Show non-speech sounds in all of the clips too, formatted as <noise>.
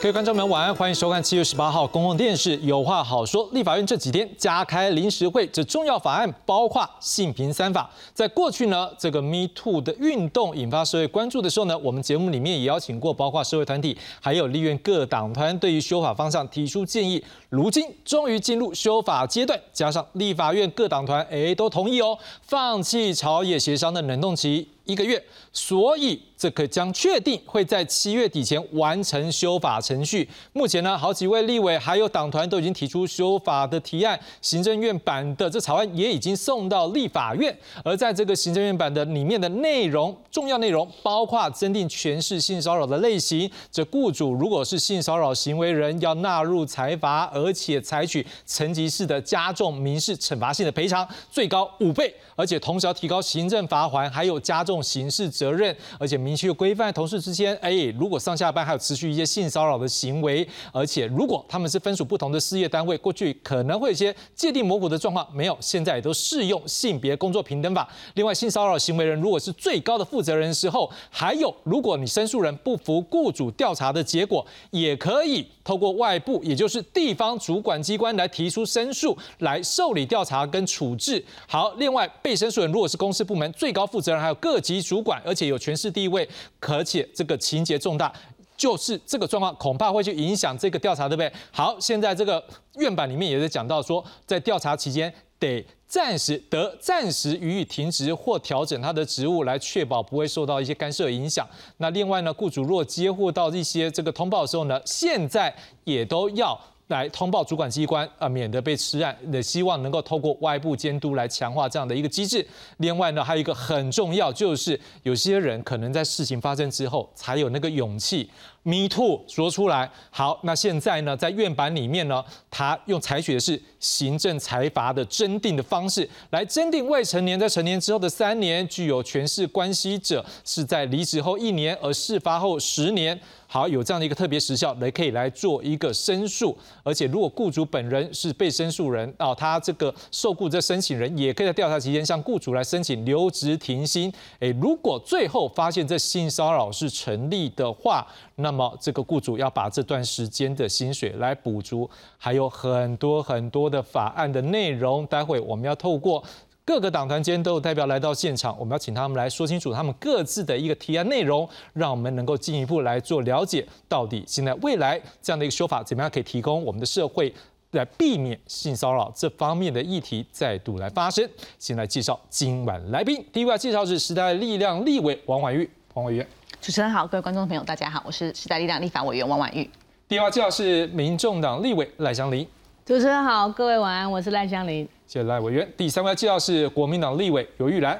各位观众们晚安，欢迎收看七月十八号公共电视《有话好说》。立法院这几天加开临时会，这重要法案包括性平三法。在过去呢，这个 Me Too 的运动引发社会关注的时候呢，我们节目里面也邀请过包括社会团体，还有立院各党团，对于修法方向提出建议。如今终于进入修法阶段，加上立法院各党团哎都同意哦，放弃朝野协商的冷冻期。一个月，所以这个将确定会在七月底前完成修法程序。目前呢，好几位立委还有党团都已经提出修法的提案，行政院版的这草案也已经送到立法院。而在这个行政院版的里面的内容，重要内容包括增订全市性骚扰的类型，这雇主如果是性骚扰行为人，要纳入财罚，而且采取层级式的加重民事惩罚性的赔偿，最高五倍，而且同时要提高行政罚款，还有加重。刑事责任，而且明确规范同事之间，哎，如果上下班还有持续一些性骚扰的行为，而且如果他们是分属不同的事业单位，过去可能会有些界定模糊的状况，没有，现在也都适用性别工作平等法。另外，性骚扰行为人如果是最高的负责人时候，还有如果你申诉人不服雇主调查的结果，也可以透过外部，也就是地方主管机关来提出申诉，来受理调查跟处置。好，另外被申诉人如果是公司部门最高负责人，还有各级。主管，而且有权势地位，而且这个情节重大，就是这个状况恐怕会去影响这个调查，对不对？好，现在这个院版里面也是讲到说，在调查期间得暂时得暂时予以停职或调整他的职务，来确保不会受到一些干涉影响。那另外呢，雇主若接获到一些这个通报的时候呢，现在也都要。来通报主管机关啊，免得被吃案。也希望能够透过外部监督来强化这样的一个机制。另外呢，还有一个很重要，就是有些人可能在事情发生之后才有那个勇气。Me too 说出来好，那现在呢，在院版里面呢，他用采取的是行政裁罚的征定的方式来征定未成年在成年之后的三年，具有权势关系者是在离职后一年，而事发后十年。好，有这样的一个特别时效来可以来做一个申诉，而且如果雇主本人是被申诉人啊，他这个受雇这申请人也可以在调查期间向雇主来申请留职停薪。诶，如果最后发现这性骚扰是成立的话，那么这个雇主要把这段时间的薪水来补足，还有很多很多的法案的内容。待会我们要透过各个党团间都有代表来到现场，我们要请他们来说清楚他们各自的一个提案内容，让我们能够进一步来做了解，到底现在未来这样的一个说法怎么样可以提供我们的社会来避免性骚扰这方面的议题再度来发生。先来介绍今晚来宾，第一位介绍是时代力量立委王婉玉，王婉玉。主持人好，各位观众朋友，大家好，我是时代力量立法委员王婉玉。第二介绍是民众党立委赖香林。主持人好，各位晚安，我是赖香林。谢谢赖委员。第三位介绍是国民党立委尤玉兰。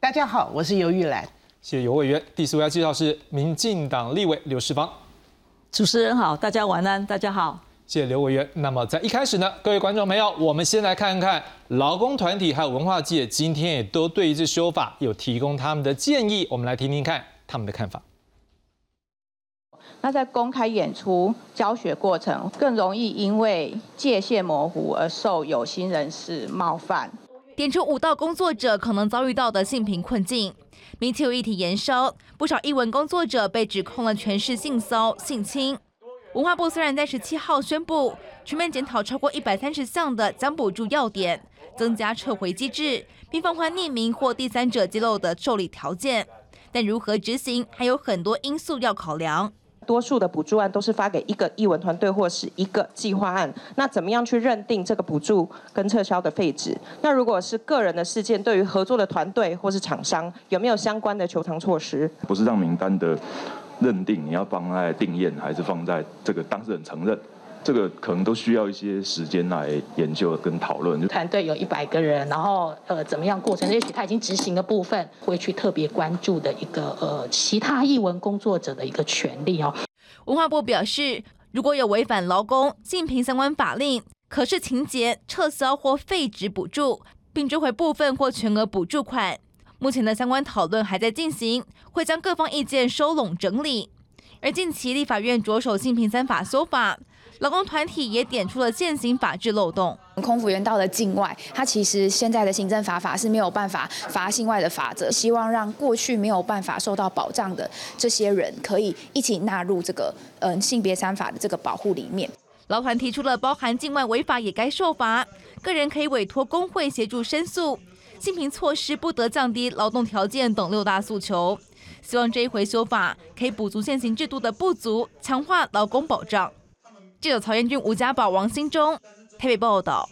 大家好，我是尤玉兰。谢谢尤委员。第四位介绍是民进党立委刘世芳。主持人好，大家晚安，大家好。谢谢刘委员。那么在一开始呢，各位观众朋友，我们先来看看劳工团体还有文化界今天也都对于这修法有提供他们的建议，我们来听听看。他们的看法。那在公开演出教学过程，更容易因为界限模糊而受有心人士冒犯。点出舞蹈工作者可能遭遇到的性平困境。明天有议题延烧，不少艺文工作者被指控了全市性骚性侵。文化部虽然在十七号宣布全面检讨超过一百三十项的奖补助要点，增加撤回机制，并放宽匿名或第三者揭露的受理条件。但如何执行，还有很多因素要考量。多数的补助案都是发给一个译文团队或是一个计划案，那怎么样去认定这个补助跟撤销的废止？那如果是个人的事件，对于合作的团队或是厂商，有没有相关的求偿措施？不是让名单的认定，你要放在定验，还是放在这个当事人承认？这个可能都需要一些时间来研究跟讨论。团队有一百个人，然后呃怎么样过程？也许他已经执行的部分，会去特别关注的一个呃其他译文工作者的一个权利哦。文化部表示，如果有违反劳工竞聘相关法令，可视情节撤销或废止补助，并追回部分或全额补助款。目前的相关讨论还在进行，会将各方意见收拢整理。而近期立法院着手性平三法修法。劳工团体也点出了现行法制漏洞。空服员到了境外，他其实现在的行政法法是没有办法罚境外的法则，希望让过去没有办法受到保障的这些人，可以一起纳入这个嗯性别三法的这个保护里面。劳团提出了包含境外违法也该受罚，个人可以委托工会协助申诉，性平措施不得降低劳动条件等六大诉求。希望这一回修法可以补足现行制度的不足，强化劳工保障。记者曹彦君、吴家宝、王新忠台北报道。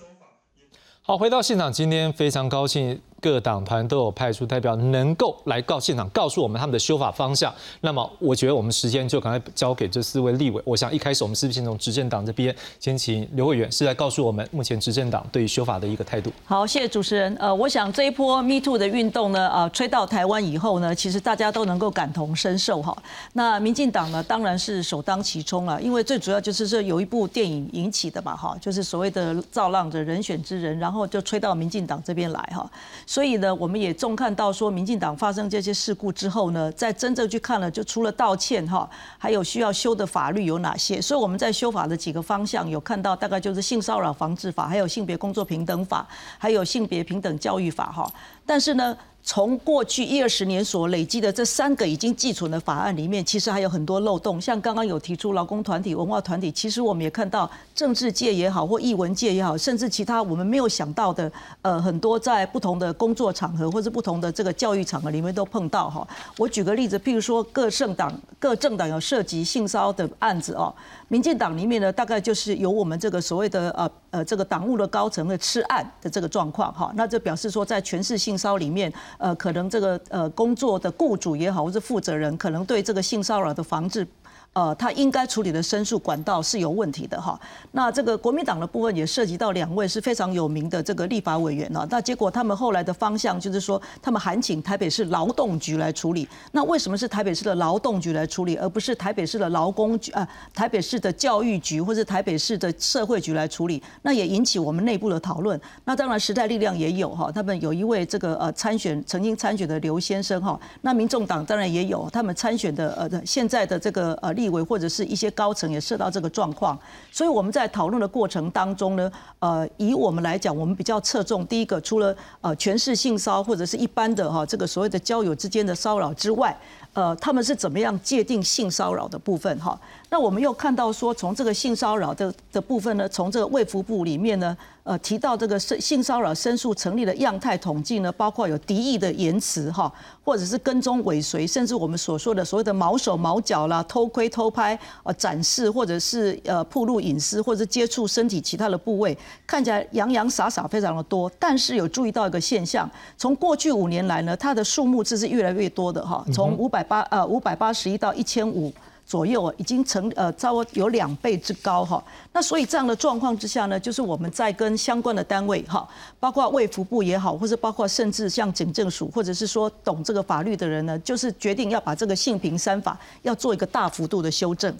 好，回到现场，今天非常高兴。各党团都有派出代表，能够来告现场，告诉我们他们的修法方向。那么，我觉得我们时间就赶快交给这四位立委。我想一开始我们是不是先从执政党这边，先请刘委员是来告诉我们目前执政党对于修法的一个态度。好，谢谢主持人。呃，我想这一波 Me Too 的运动呢，呃，吹到台湾以后呢，其实大家都能够感同身受哈。那民进党呢，当然是首当其冲了，因为最主要就是这有一部电影引起的嘛哈，就是所谓的造浪的人选之人，然后就吹到民进党这边来哈。所以呢，我们也重看到说，民进党发生这些事故之后呢，在真正去看了，就除了道歉哈，还有需要修的法律有哪些？所以我们在修法的几个方向有看到，大概就是性骚扰防治法，还有性别工作平等法，还有性别平等教育法哈。但是呢。从过去一二十年所累积的这三个已经寄存的法案里面，其实还有很多漏洞。像刚刚有提出劳工团体、文化团体，其实我们也看到政治界也好，或艺文界也好，甚至其他我们没有想到的，呃，很多在不同的工作场合或者不同的这个教育场合里面都碰到哈。我举个例子，譬如说各政党各政党有涉及性骚的案子哦，民进党里面呢，大概就是有我们这个所谓的呃呃这个党务的高层的吃案的这个状况哈。那这表示说，在全市性骚里面。呃，可能这个呃工作的雇主也好，或者负责人，可能对这个性骚扰的防治。呃，他应该处理的申诉管道是有问题的哈。那这个国民党的部分也涉及到两位是非常有名的这个立法委员呢。那结果他们后来的方向就是说，他们函请台北市劳动局来处理。那为什么是台北市的劳动局来处理，而不是台北市的劳工局啊？台北市的教育局或者台北市的社会局来处理？那也引起我们内部的讨论。那当然时代力量也有哈，他们有一位这个呃参选曾经参选的刘先生哈。那民众党当然也有他们参选的呃现在的这个呃。立地位或者是一些高层也涉到这个状况，所以我们在讨论的过程当中呢，呃，以我们来讲，我们比较侧重第一个，除了呃权势性骚或者是一般的哈这个所谓的交友之间的骚扰之外，呃，他们是怎么样界定性骚扰的部分哈？那我们又看到说，从这个性骚扰的的部分呢，从这个卫福部里面呢。呃，提到这个性性骚扰申诉成立的样态统计呢，包括有敌意的言辞哈，或者是跟踪尾随，甚至我们所说的所谓的毛手毛脚啦、偷窥偷拍、呃展示，或者是呃暴露隐私，或者接触身体其他的部位，看起来洋洋洒洒非常的多。但是有注意到一个现象，从过去五年来呢，它的数目字是越来越多的哈，从五百八呃五百八十一到一千五。左右啊已经成呃，差不多有两倍之高哈。那所以这样的状况之下呢，就是我们在跟相关的单位哈，包括卫福部也好，或者包括甚至像警政署，或者是说懂这个法律的人呢，就是决定要把这个性平三法要做一个大幅度的修正。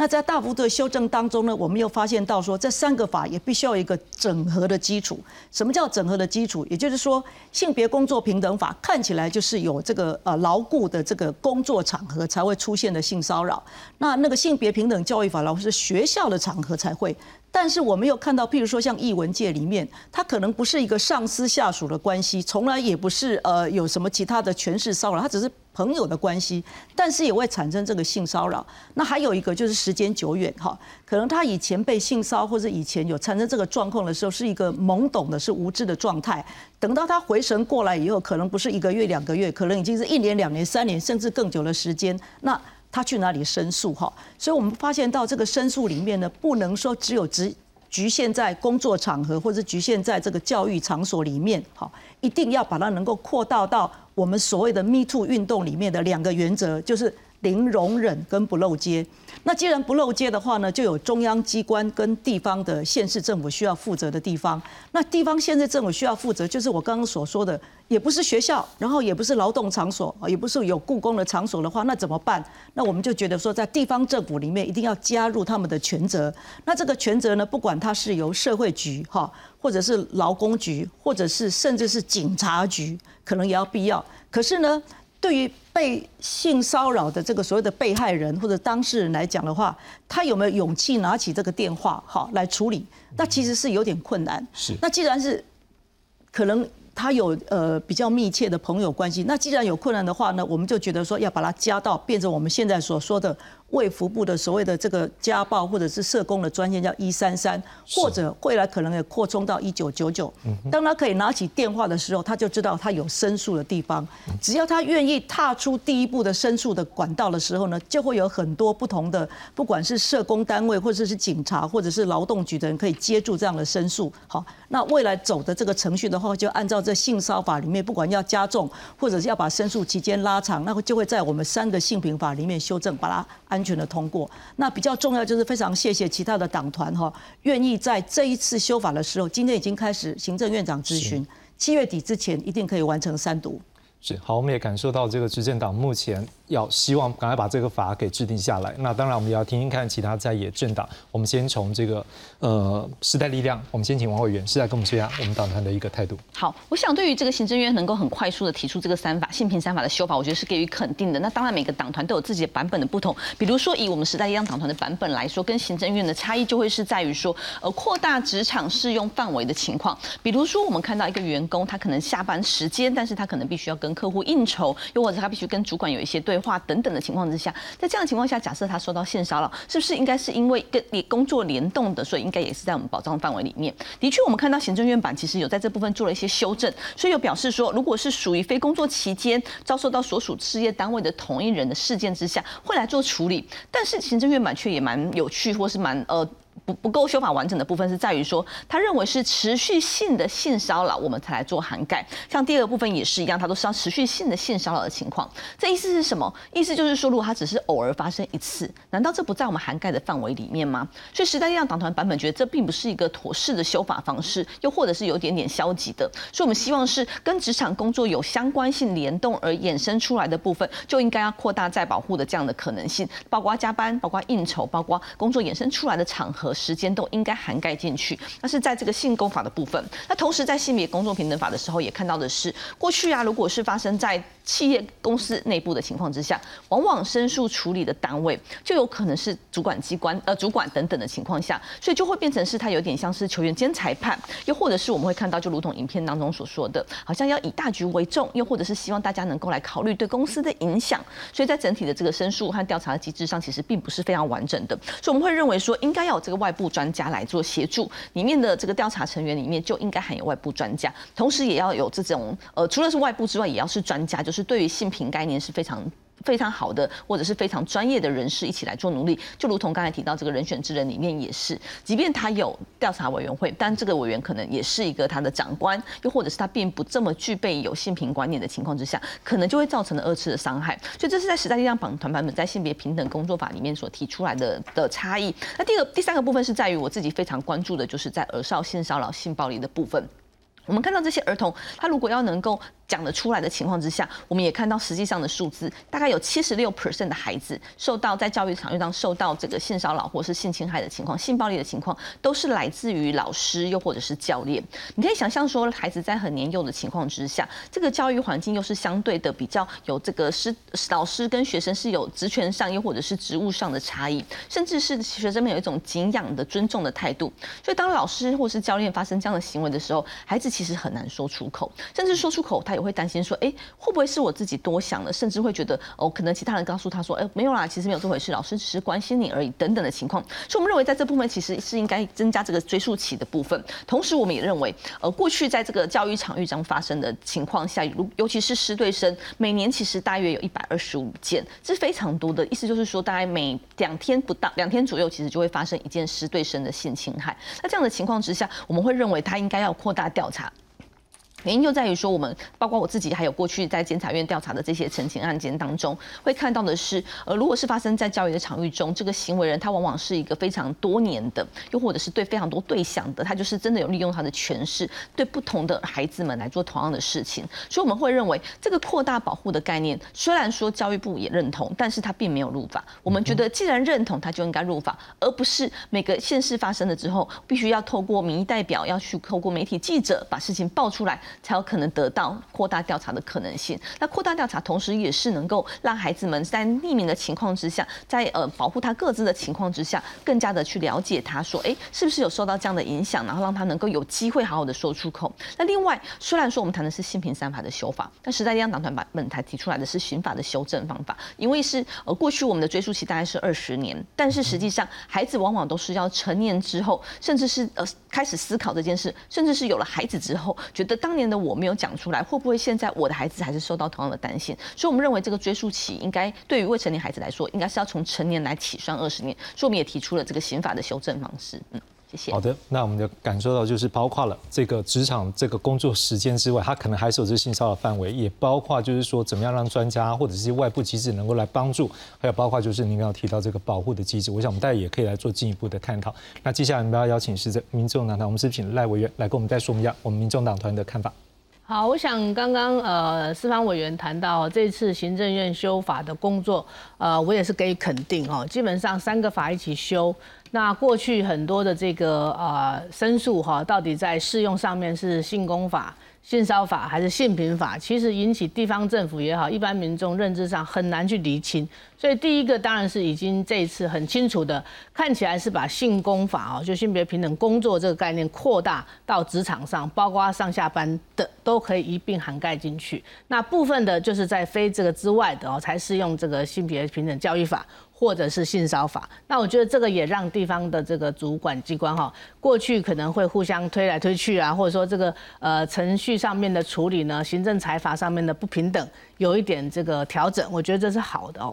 那在大幅度的修正当中呢，我们又发现到说，这三个法也必须要有一个整合的基础。什么叫整合的基础？也就是说，性别工作平等法看起来就是有这个呃牢固的这个工作场合才会出现的性骚扰。那那个性别平等教育法，老是学校的场合才会。但是我们又看到，譬如说像译文界里面，它可能不是一个上司下属的关系，从来也不是呃有什么其他的权势骚扰，它只是。朋友的关系，但是也会产生这个性骚扰。那还有一个就是时间久远哈，可能他以前被性骚或者以前有产生这个状况的时候，是一个懵懂的、是无知的状态。等到他回神过来以后，可能不是一个月、两个月，可能已经是一年、两年、三年，甚至更久的时间。那他去哪里申诉哈？所以我们发现到这个申诉里面呢，不能说只有只局限在工作场合，或者局限在这个教育场所里面哈，一定要把它能够扩大到。我们所谓的 Me Too 运动里面的两个原则，就是零容忍跟不漏接。那既然不漏接的话呢，就有中央机关跟地方的县市政府需要负责的地方。那地方县市政府需要负责，就是我刚刚所说的。也不是学校，然后也不是劳动场所，也不是有故宫的场所的话，那怎么办？那我们就觉得说，在地方政府里面一定要加入他们的权责。那这个权责呢，不管它是由社会局哈，或者是劳工局，或者是甚至是警察局，可能也要必要。可是呢，对于被性骚扰的这个所谓的被害人或者当事人来讲的话，他有没有勇气拿起这个电话好来处理？那其实是有点困难。是。那既然是可能他有呃比较密切的朋友关系，那既然有困难的话呢，我们就觉得说要把它加到变成我们现在所说的。卫福部的所谓的这个家暴或者是社工的专线叫一三三，或者未来可能也扩充到一九九九。当他可以拿起电话的时候，他就知道他有申诉的地方。只要他愿意踏出第一步的申诉的管道的时候呢，就会有很多不同的，不管是社工单位或者是警察或者是劳动局的人可以接住这样的申诉。好，那未来走的这个程序的话，就按照这性骚法里面，不管要加重或者是要把申诉期间拉长，那就会在我们三个性平法里面修正，把它按。安全的通过，那比较重要就是非常谢谢其他的党团哈，愿意在这一次修法的时候，今天已经开始行政院长咨询，七月底之前一定可以完成三读。是好，我们也感受到这个执政党目前。要希望赶快把这个法给制定下来。那当然，我们也要听听看其他在野政党。我们先从这个呃时代力量，我们先请王委员是在跟我们说一下我们党团的一个态度。好，我想对于这个行政院能够很快速的提出这个三法性平三法的修法，我觉得是给予肯定的。那当然，每个党团都有自己的版本的不同。比如说，以我们时代力量党团的版本来说，跟行政院的差异就会是在于说，呃，扩大职场适用范围的情况。比如说，我们看到一个员工，他可能下班时间，但是他可能必须要跟客户应酬，又或者他必须跟主管有一些对。话等等的情况之下，在这样的情况下，假设他受到性骚扰，是不是应该是因为跟你工作联动的，所以应该也是在我们保障范围里面？的确，我们看到行政院版其实有在这部分做了一些修正，所以有表示说，如果是属于非工作期间遭受到所属事业单位的同一人的事件之下，会来做处理。但是行政院版却也蛮有趣，或是蛮呃。不不够修法完整的部分是在于说，他认为是持续性的性骚扰，我们才来做涵盖。像第二部分也是一样，他都是要持续性的性骚扰的情况。这意思是什么？意思就是说，如果他只是偶尔发生一次，难道这不在我们涵盖的范围里面吗？所以时代力量党团版本觉得这并不是一个妥适的修法方式，又或者是有点点消极的。所以我们希望是跟职场工作有相关性联动而衍生出来的部分，就应该要扩大再保护的这样的可能性，包括加班，包括应酬，包括工作衍生出来的场合。时间都应该涵盖进去，那是在这个性工法的部分。那同时在性别工作平等法的时候，也看到的是，过去啊，如果是发生在企业公司内部的情况之下，往往申诉处理的单位就有可能是主管机关、呃主管等等的情况下，所以就会变成是他有点像是球员兼裁判，又或者是我们会看到，就如同影片当中所说的，好像要以大局为重，又或者是希望大家能够来考虑对公司的影响。所以在整体的这个申诉和调查的机制上，其实并不是非常完整的。所以我们会认为说，应该要有这个外外部专家来做协助，里面的这个调查成员里面就应该含有外部专家，同时也要有这种呃，除了是外部之外，也要是专家，就是对于性平概念是非常。非常好的，或者是非常专业的人士一起来做努力，就如同刚才提到这个人选之人里面也是，即便他有调查委员会，但这个委员可能也是一个他的长官，又或者是他并不这么具备有性平观念的情况之下，可能就会造成了二次的伤害。所以这是在时代力量党团版本在性别平等工作法里面所提出来的的差异。那第二、第三个部分是在于我自己非常关注的，就是在儿少性骚扰、性暴力的部分。我们看到这些儿童，他如果要能够。讲得出来的情况之下，我们也看到实际上的数字，大概有七十六 percent 的孩子受到在教育场域当受到这个性骚扰或是性侵害的情况、性暴力的情况，都是来自于老师又或者是教练。你可以想象说，孩子在很年幼的情况之下，这个教育环境又是相对的比较有这个师老师跟学生是有职权上又或者是职务上的差异，甚至是学生们有一种敬仰的尊重的态度。所以当老师或是教练发生这样的行为的时候，孩子其实很难说出口，甚至说出口他。也会担心说，哎，会不会是我自己多想了？甚至会觉得，哦，可能其他人告诉他说，哎，没有啦，其实没有这回事，老师只是关心你而已，等等的情况。所以，我们认为在这部分其实是应该增加这个追溯期的部分。同时，我们也认为，呃，过去在这个教育场域中发生的情况下，如尤其是师对生，每年其实大约有一百二十五件，这是非常多的。意思就是说，大概每两天不到两天左右，其实就会发生一件师对生的性侵害。那这样的情况之下，我们会认为他应该要扩大调查。原因就在于说，我们包括我自己，还有过去在监察院调查的这些澄清案件当中，会看到的是，呃，如果是发生在教育的场域中，这个行为人他往往是一个非常多年的，又或者是对非常多对象的，他就是真的有利用他的权势，对不同的孩子们来做同样的事情。所以我们会认为，这个扩大保护的概念，虽然说教育部也认同，但是他并没有入法。我们觉得，既然认同，他就应该入法，而不是每个现事发生了之后，必须要透过民意代表要去透过媒体记者把事情爆出来。才有可能得到扩大调查的可能性。那扩大调查，同时也是能够让孩子们在匿名的情况之下，在呃保护他各自的情况之下，更加的去了解他，说，哎，是不是有受到这样的影响，然后让他能够有机会好好的说出口。那另外，虽然说我们谈的是性平三法的修法，但时代力量党团版本台提出来的是刑法的修正方法，因为是呃过去我们的追诉期大概是二十年，但是实际上孩子往往都是要成年之后，甚至是呃开始思考这件事，甚至是有了孩子之后，觉得当年的我没有讲出来，会不会现在我的孩子还是受到同样的担心？所以我们认为这个追溯期应该对于未成年孩子来说，应该是要从成年来起算二十年，所以我们也提出了这个刑法的修正方式。嗯。好的，那我们就感受到就是包括了这个职场这个工作时间之外，它可能还是有这性骚扰范围，也包括就是说怎么样让专家或者是外部机制能够来帮助，还有包括就是您刚刚提到这个保护的机制，我想我们大家也可以来做进一步的探讨。那接下来我们要邀请是这民众党团，我们是请赖委员来跟我们再说一下我们民众党团的看法。好，我想刚刚呃，司法委员谈到这次行政院修法的工作，呃，我也是给予肯定哦。基本上三个法一起修，那过去很多的这个呃申诉哈，到底在适用上面是性工法。性骚法还是性平法，其实引起地方政府也好，一般民众认知上很难去厘清。所以第一个当然是已经这一次很清楚的，看起来是把性工法哦，就性别平等工作这个概念扩大到职场上，包括上下班的都可以一并涵盖进去。那部分的就是在非这个之外的哦，才适用这个性别平等教育法。或者是性骚法，那我觉得这个也让地方的这个主管机关哈，过去可能会互相推来推去啊，或者说这个呃程序上面的处理呢，行政裁罚上面的不平等，有一点这个调整，我觉得这是好的哦。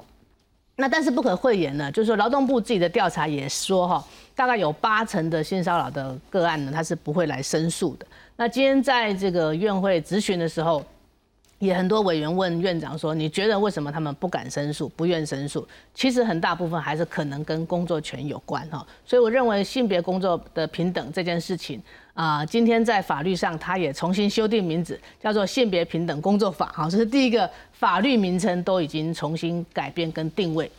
那但是不可讳言呢，就是说劳动部自己的调查也说哈，大概有八成的性骚扰的个案呢，他是不会来申诉的。那今天在这个院会咨询的时候。也很多委员问院长说：“你觉得为什么他们不敢申诉、不愿申诉？其实很大部分还是可能跟工作权有关哈。所以我认为性别工作的平等这件事情啊，今天在法律上它也重新修订名字，叫做性别平等工作法哈。这是第一个法律名称都已经重新改变跟定位。”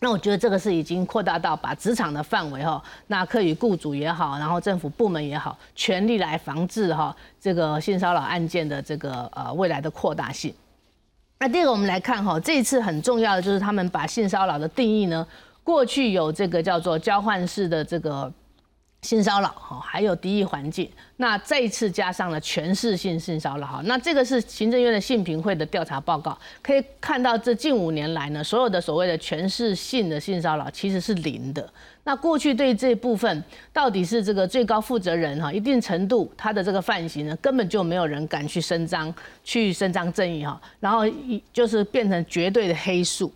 那我觉得这个是已经扩大到把职场的范围哈，那可以雇主也好，然后政府部门也好，全力来防治哈这个性骚扰案件的这个呃未来的扩大性。那第二个我们来看哈，这一次很重要的就是他们把性骚扰的定义呢，过去有这个叫做交换式的这个。性骚扰哈，还有敌意环境，那这一次加上了全市性性骚扰哈，那这个是行政院的性评会的调查报告，可以看到这近五年来呢，所有的所谓的全市性的性骚扰其实是零的。那过去对这部分到底是这个最高负责人哈，一定程度他的这个犯行呢，根本就没有人敢去伸张，去伸张正义哈，然后一就是变成绝对的黑数。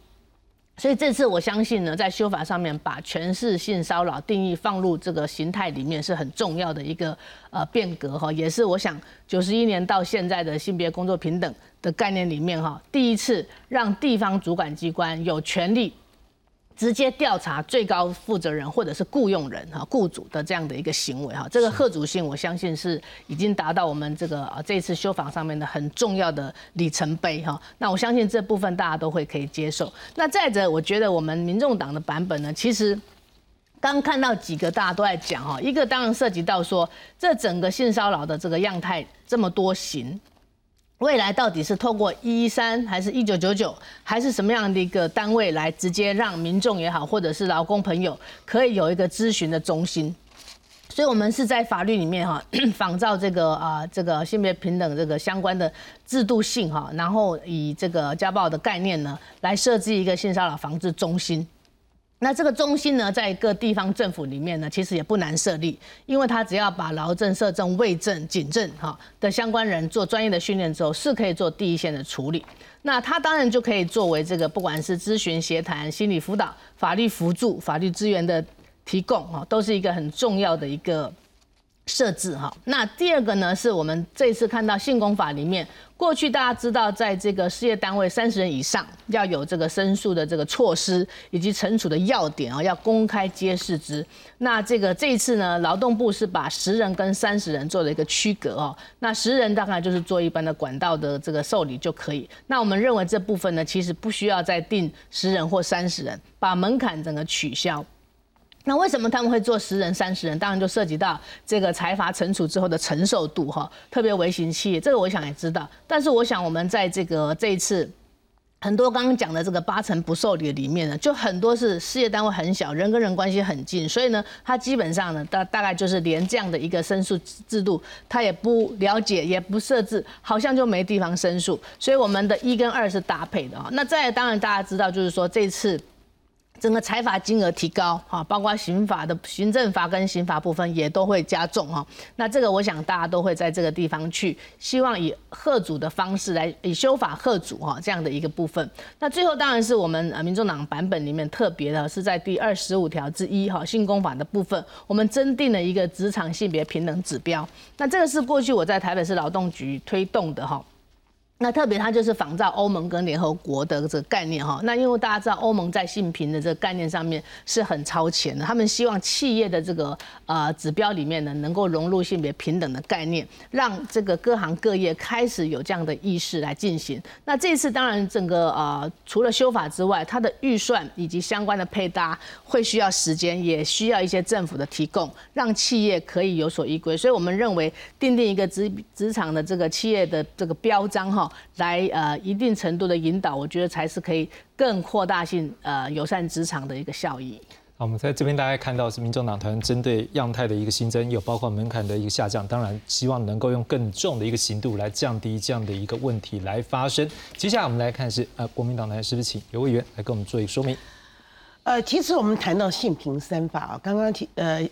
所以这次我相信呢，在修法上面把全市性骚扰定义放入这个形态里面是很重要的一个呃变革哈，也是我想九十一年到现在的性别工作平等的概念里面哈，第一次让地方主管机关有权利。直接调查最高负责人或者是雇佣人哈雇主的这样的一个行为哈，这个贺主性我相信是已经达到我们这个啊这次修法上面的很重要的里程碑哈。那我相信这部分大家都会可以接受。那再者，我觉得我们民众党的版本呢，其实刚看到几个大家都在讲哈，一个当然涉及到说这整个性骚扰的这个样态这么多型。未来到底是透过一一三还是一九九九，还是什么样的一个单位来直接让民众也好，或者是劳工朋友可以有一个咨询的中心？所以，我们是在法律里面哈，<clears throat> 仿照这个啊，这个性别平等这个相关的制度性哈，然后以这个家暴的概念呢，来设置一个性骚扰防治中心。那这个中心呢，在各地方政府里面呢，其实也不难设立，因为他只要把劳政、社政、卫政、警政哈的相关人做专业的训练之后，是可以做第一线的处理。那他当然就可以作为这个不管是咨询、协谈、心理辅导、法律辅助、法律资源的提供哈，都是一个很重要的一个。设置哈，那第二个呢，是我们这次看到性工法里面，过去大家知道，在这个事业单位三十人以上要有这个申诉的这个措施以及惩处的要点啊，要公开揭示之。那这个这一次呢，劳动部是把十人跟三十人做了一个区隔哦。那十人大概就是做一般的管道的这个受理就可以。那我们认为这部分呢，其实不需要再定十人或三十人，把门槛整个取消。那为什么他们会做十人、三十人？当然就涉及到这个财阀惩处之后的承受度哈，特别微型企业，这个我想也知道。但是我想我们在这个这一次。很多刚刚讲的这个八成不受理里面呢，就很多是事业单位很小，人跟人关系很近，所以呢，他基本上呢，大大概就是连这样的一个申诉制度，他也不了解，也不设置，好像就没地方申诉。所以我们的一跟二是搭配的啊。那再当然大家知道，就是说这次。整个财罚金额提高，哈，包括刑法的行政罚跟刑法部分也都会加重，哈。那这个我想大家都会在这个地方去，希望以贺主的方式来以修法贺主，哈，这样的一个部分。那最后当然是我们呃民众党版本里面特别的是在第二十五条之一，哈，性工法的部分，我们增订了一个职场性别平等指标。那这个是过去我在台北市劳动局推动的，哈。那特别它就是仿照欧盟跟联合国的这个概念哈，那因为大家知道欧盟在性平的这个概念上面是很超前的，他们希望企业的这个呃指标里面呢能够融入性别平等的概念，让这个各行各业开始有这样的意识来进行。那这次当然整个呃除了修法之外，它的预算以及相关的配搭会需要时间，也需要一些政府的提供，让企业可以有所依归。所以我们认为定定一个职职场的这个企业的这个标章哈。来呃一定程度的引导，我觉得才是可以更扩大性呃友善职场的一个效益。好，我们在这边大家看到是民众党团针对样态的一个新增，有包括门槛的一个下降，当然希望能够用更重的一个刑度来降低这样的一个问题来发生。接下来我们来看是呃国民党团是不是请刘委员来跟我们做一个说明？呃，其实我们谈到性平三法啊，刚刚提呃。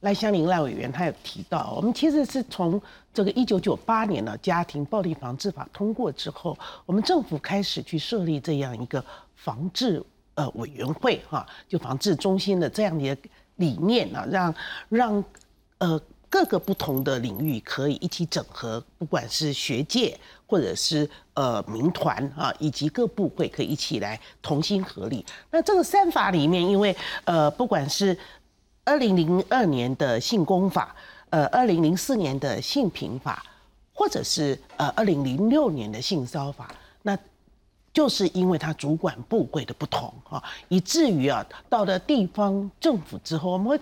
赖香林赖委员他有提到，我们其实是从这个一九九八年的家庭暴力防治法通过之后，我们政府开始去设立这样一个防治呃委员会哈，就防治中心的这样的一个理念啊，让让呃各个不同的领域可以一起整合，不管是学界或者是呃民团啊，以及各部会可以一起来同心合力。那这个三法里面，因为呃不管是二零零二年的性功法，呃，二零零四年的性平法，或者是呃二零零六年的性骚法，那就是因为它主管部会的不同啊，以至于啊，到了地方政府之后，我们会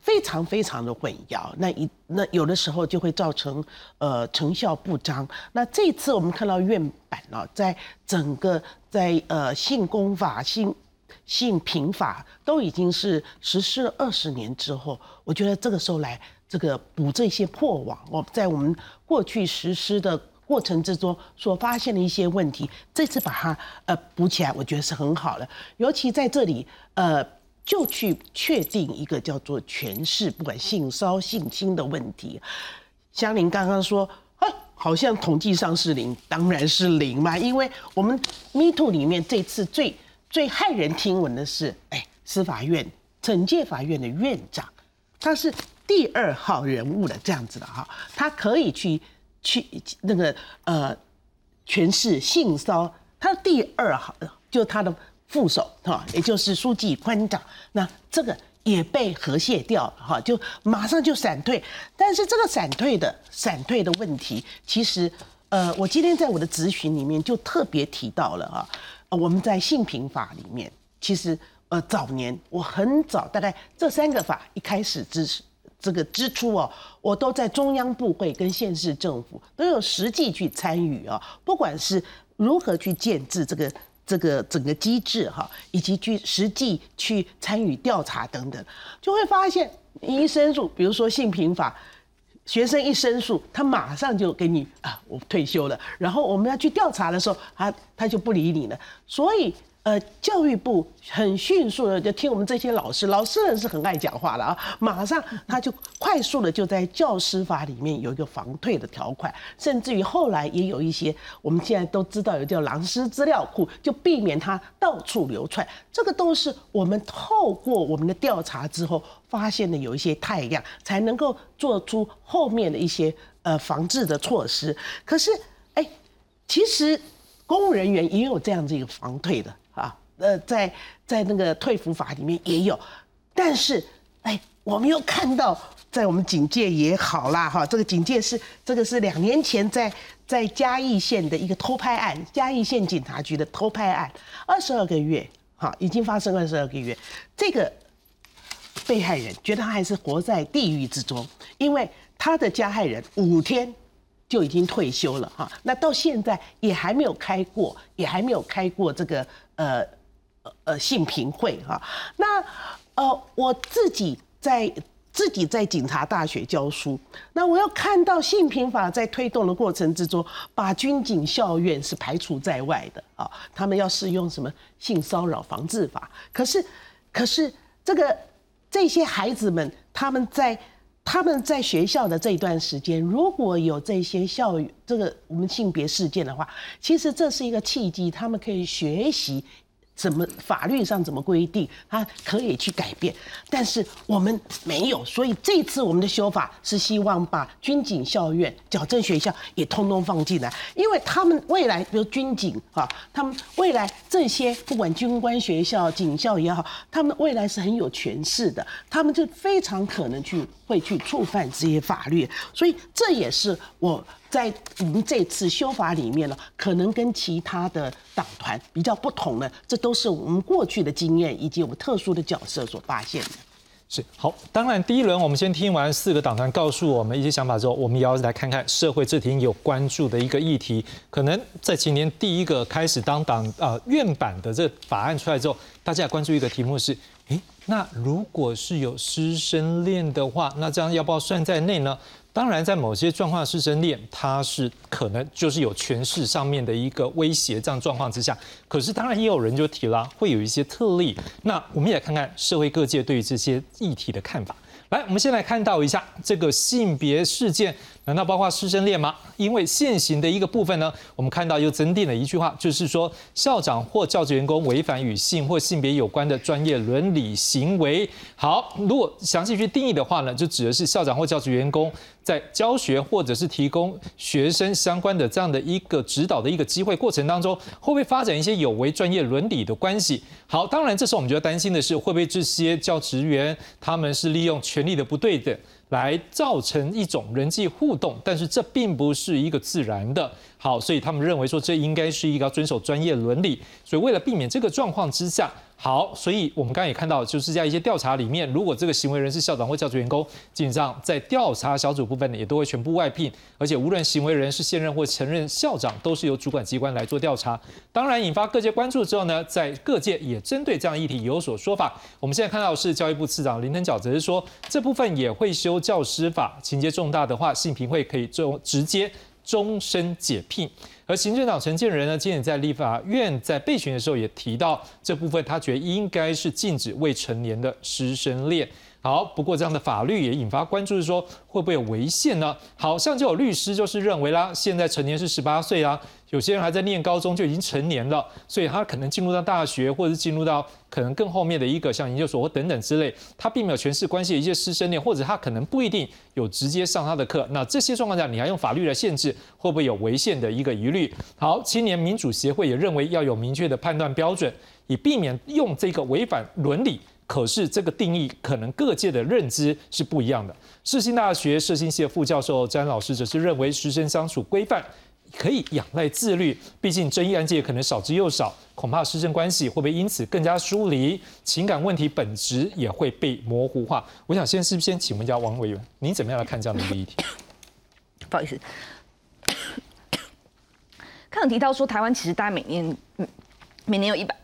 非常非常的混淆，那一那有的时候就会造成呃成效不彰。那这次我们看到院版啊，在整个在呃性功法性。性平法都已经是实施了二十年之后，我觉得这个时候来这个补这些破网，我在我们过去实施的过程之中所发现的一些问题，这次把它呃补起来，我觉得是很好的。尤其在这里，呃，就去确定一个叫做权势，不管性骚性侵的问题。香菱刚刚说，啊，好像统计上是零，当然是零嘛，因为我们 Me Too 里面这次最。最骇人听闻的是，哎，司法院惩戒法院的院长，他是第二号人物的这样子的哈，他可以去去那个呃诠释性骚他的第二号就他的副手哈，也就是书记官长，那这个也被和谐掉了哈，就马上就闪退。但是这个闪退的闪退的问题，其实呃，我今天在我的咨询里面就特别提到了啊。我们在性平法里面，其实呃早年我很早，大概这三个法一开始支持这个支出哦，我都在中央部会跟县市政府都有实际去参与啊，不管是如何去建制这个这个整个机制哈，以及去实际去参与调查等等，就会发现一申诉，比如说性平法。学生一申诉，他马上就给你啊，我退休了。然后我们要去调查的时候，他他就不理你了。所以。呃，教育部很迅速的就听我们这些老师，老师人是很爱讲话的啊，马上他就快速的就在教师法里面有一个防退的条款，甚至于后来也有一些我们现在都知道有叫狼师资料库，就避免他到处流窜。这个都是我们透过我们的调查之后发现的有一些太阳，才能够做出后面的一些呃防治的措施。可是哎，其实公务人员也有这样子一个防退的。呃，在在那个退服法里面也有，但是哎，我们又看到在我们警戒也好啦，哈，这个警戒是这个是两年前在在嘉义县的一个偷拍案，嘉义县警察局的偷拍案，二十二个月，哈，已经发生二十二个月，这个被害人觉得他还是活在地狱之中，因为他的加害人五天就已经退休了哈，那到现在也还没有开过，也还没有开过这个呃呃性平会哈。那呃我自己在自己在警察大学教书，那我要看到性平法在推动的过程之中，把军警校院是排除在外的啊，他们要适用什么性骚扰防治法，可是可是这个。这些孩子们，他们在他们在学校的这一段时间，如果有这些校这个我们性别事件的话，其实这是一个契机，他们可以学习。怎么法律上怎么规定，它可以去改变，但是我们没有，所以这次我们的修法是希望把军警校院、矫正学校也通通放进来，因为他们未来，比如军警啊，他们未来这些不管军官学校、警校也好，他们未来是很有权势的，他们就非常可能去会去触犯这些法律，所以这也是我。在我们这次修法里面呢，可能跟其他的党团比较不同的，这都是我们过去的经验以及我们特殊的角色所发现的。是好，当然第一轮我们先听完四个党团告诉我们一些想法之后，我们也要来看看社会这题有关注的一个议题。可能在今年第一个开始当党呃院版的这法案出来之后，大家关注一个题目是：那如果是有师生恋的话，那这样要不要算在内呢？当然，在某些状况，师生恋它是可能就是有权势上面的一个威胁，这样状况之下，可是当然也有人就提了，会有一些特例。那我们也看看社会各界对于这些议题的看法。来，我们先来看到一下这个性别事件。难道包括师生恋吗？因为现行的一个部分呢，我们看到又增订了一句话，就是说校长或教职员工违反与性或性别有关的专业伦理行为。好，如果详细去定义的话呢，就指的是校长或教职员工在教学或者是提供学生相关的这样的一个指导的一个机会过程当中，会不会发展一些有违专业伦理的关系？好，当然这时候我们就要担心的是，会不会这些教职员他们是利用权力的不对等？来造成一种人际互动，但是这并不是一个自然的。好，所以他们认为说这应该是一个遵守专业伦理。所以为了避免这个状况之下。好，所以我们刚刚也看到，就是在一些调查里面，如果这个行为人是校长或教职员工，基本上在调查小组部分呢，也都会全部外聘，而且无论行为人是现任或曾任校长，都是由主管机关来做调查。当然，引发各界关注之后呢，在各界也针对这样议题有所说法。我们现在看到是教育部次长林腾蛟则是说，这部分也会修教师法，情节重大的话，性平会可以做直接终身解聘。而行政党陈建仁呢，今年在立法院在备询的时候也提到这部分，他觉得应该是禁止未成年的师生恋。好，不过这样的法律也引发关注，是说会不会有违宪呢？好像就有律师就是认为啦，现在成年是十八岁啦。有些人还在念高中就已经成年了，所以他可能进入到大学，或者是进入到可能更后面的一个像研究所或等等之类，他并没有全是关系一些师生恋，或者他可能不一定有直接上他的课。那这些状况下，你还用法律来限制，会不会有违宪的一个疑虑？好，青年民主协会也认为要有明确的判断标准，以避免用这个违反伦理。可是这个定义可能各界的认知是不一样的。世新大学社新系的副教授詹老师则是认为师生相处规范。可以仰赖自律，毕竟争议案件可能少之又少，恐怕师生关系会不会因此更加疏离？情感问题本质也会被模糊化。我想先是不是先请问一下王委员，你怎么样来看这样的一个议题？不好意思，<coughs> 刚刚提到说台湾其实大概每年每年有一百，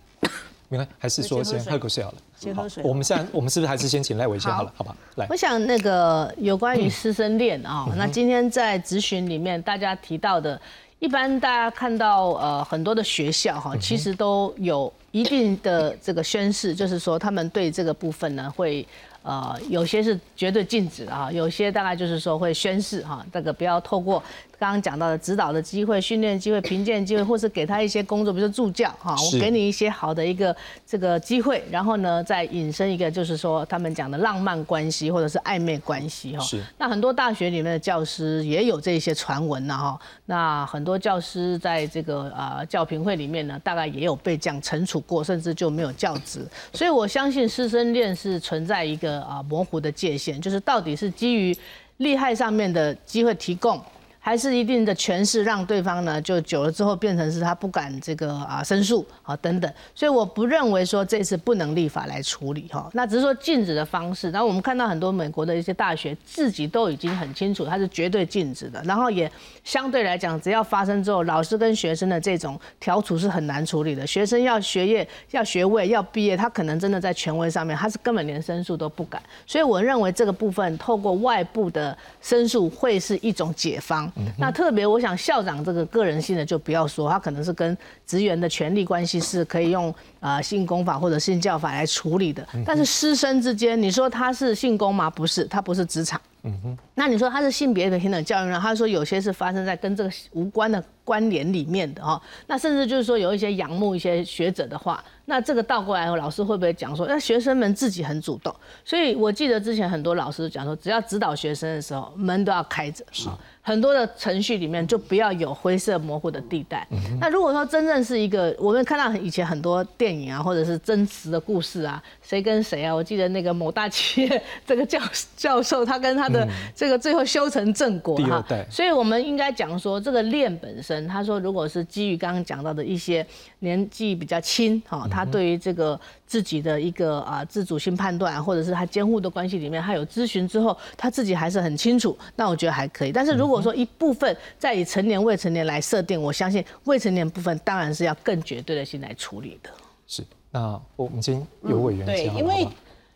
没关还是说先喝口水好了。先喝水。我们现在我们是不是还是先请赖伟先好了？好吧，来。我想那个有关于师生恋啊，那今天在咨询里面大家提到的。一般大家看到呃很多的学校哈，其实都有一定的这个宣誓，就是说他们对这个部分呢会呃有些是绝对禁止啊，有些大概就是说会宣誓哈，这个不要透过。刚刚讲到的指导的机会、训练机会、评鉴机会，或是给他一些工作，比如说助教哈，我给你一些好的一个这个机会，然后呢，再引申一个就是说他们讲的浪漫关系或者是暧昧关系哈。是。那很多大学里面的教师也有这些传闻呢哈。那很多教师在这个呃教评会里面呢，大概也有被这样惩处过，甚至就没有教职。所以我相信师生恋是存在一个啊模糊的界限，就是到底是基于利害上面的机会提供。还是一定的权势让对方呢就久了之后变成是他不敢这个啊申诉啊等等，所以我不认为说这次不能立法来处理哈，那只是说禁止的方式。然后我们看到很多美国的一些大学自己都已经很清楚它是绝对禁止的，然后也相对来讲，只要发生之后，老师跟学生的这种调处是很难处理的。学生要学业、要学位、要毕业，他可能真的在权威上面，他是根本连申诉都不敢。所以我认为这个部分透过外部的申诉会是一种解方。那特别我想校长这个个人性的就不要说，他可能是跟职员的权利关系是可以用呃性工法或者性教法来处理的。但是师生之间，你说他是性工吗？不是，他不是职场。嗯哼。那你说他是性别的平等教育呢？他说有些是发生在跟这个无关的关联里面的哦。那甚至就是说有一些仰慕一些学者的话，那这个倒过来，老师会不会讲说，那学生们自己很主动？所以我记得之前很多老师讲说，只要指导学生的时候，门都要开着。是。很多的程序里面就不要有灰色模糊的地带。那如果说真正是一个，我们看到以前很多电影啊，或者是真实的故事啊，谁跟谁啊？我记得那个某大企业 <laughs> 这个教教授，他跟他的这个最后修成正果哈。所以我们应该讲说，这个恋本身，他说如果是基于刚刚讲到的一些年纪比较轻哈，他对于这个。自己的一个啊自主性判断，或者是他监护的关系里面，他有咨询之后，他自己还是很清楚，那我觉得还可以。但是如果说一部分在以成年未成年来设定，我相信未成年部分当然是要更绝对的性来处理的。是，那我们今天有委员对，因为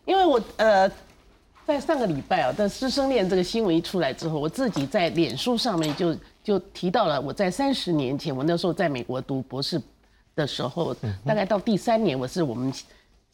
因为我呃在上个礼拜啊但师生恋这个新闻一出来之后，我自己在脸书上面就就提到了我在三十年前，我那时候在美国读博士的时候，大概到第三年，我是我们。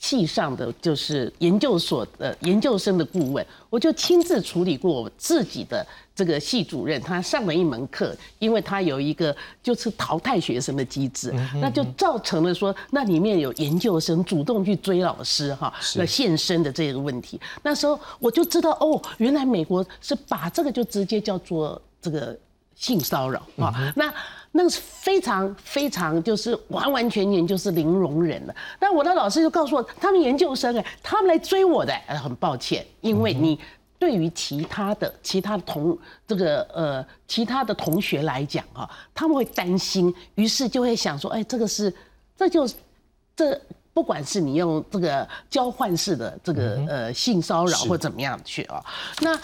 系上的就是研究所的研究生的顾问，我就亲自处理过我自己的这个系主任，他上了一门课，因为他有一个就是淘汰学生的机制，那就造成了说那里面有研究生主动去追老师哈，那现身的这个问题。那时候我就知道哦，原来美国是把这个就直接叫做这个性骚扰啊，那。那个是非常非常，就是完完全全就是零容忍了。那我的老师就告诉我，他们研究生哎，他们来追我的，很抱歉，因为你对于其他的其他同这个呃其他的同学来讲哈，他们会担心，于是就会想说，哎，这个是这就是这不管是你用这个交换式的这个呃性骚扰或怎么样去啊，那。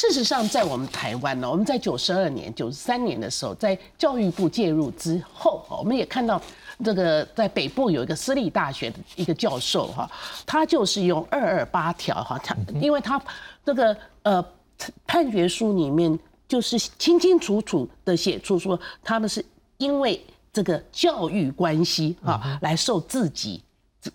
事实上，在我们台湾呢，我们在九十二年、九十三年的时候，在教育部介入之后，我们也看到这个在北部有一个私立大学的一个教授哈，他就是用二二八条哈，他因为他这个呃判决书里面就是清清楚楚的写出说，他们是因为这个教育关系哈来受自己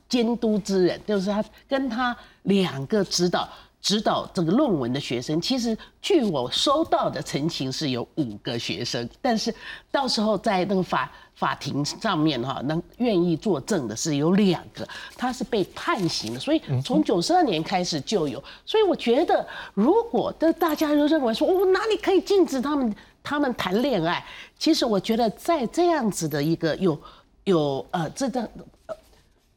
监督之人，就是他跟他两个指导。指导这个论文的学生，其实据我收到的陈情是有五个学生，但是到时候在那个法法庭上面哈，能愿意作证的是有两个，他是被判刑的，所以从九十二年开始就有，所以我觉得如果的大家都认为说，我哪里可以禁止他们他们谈恋爱？其实我觉得在这样子的一个有有呃这个。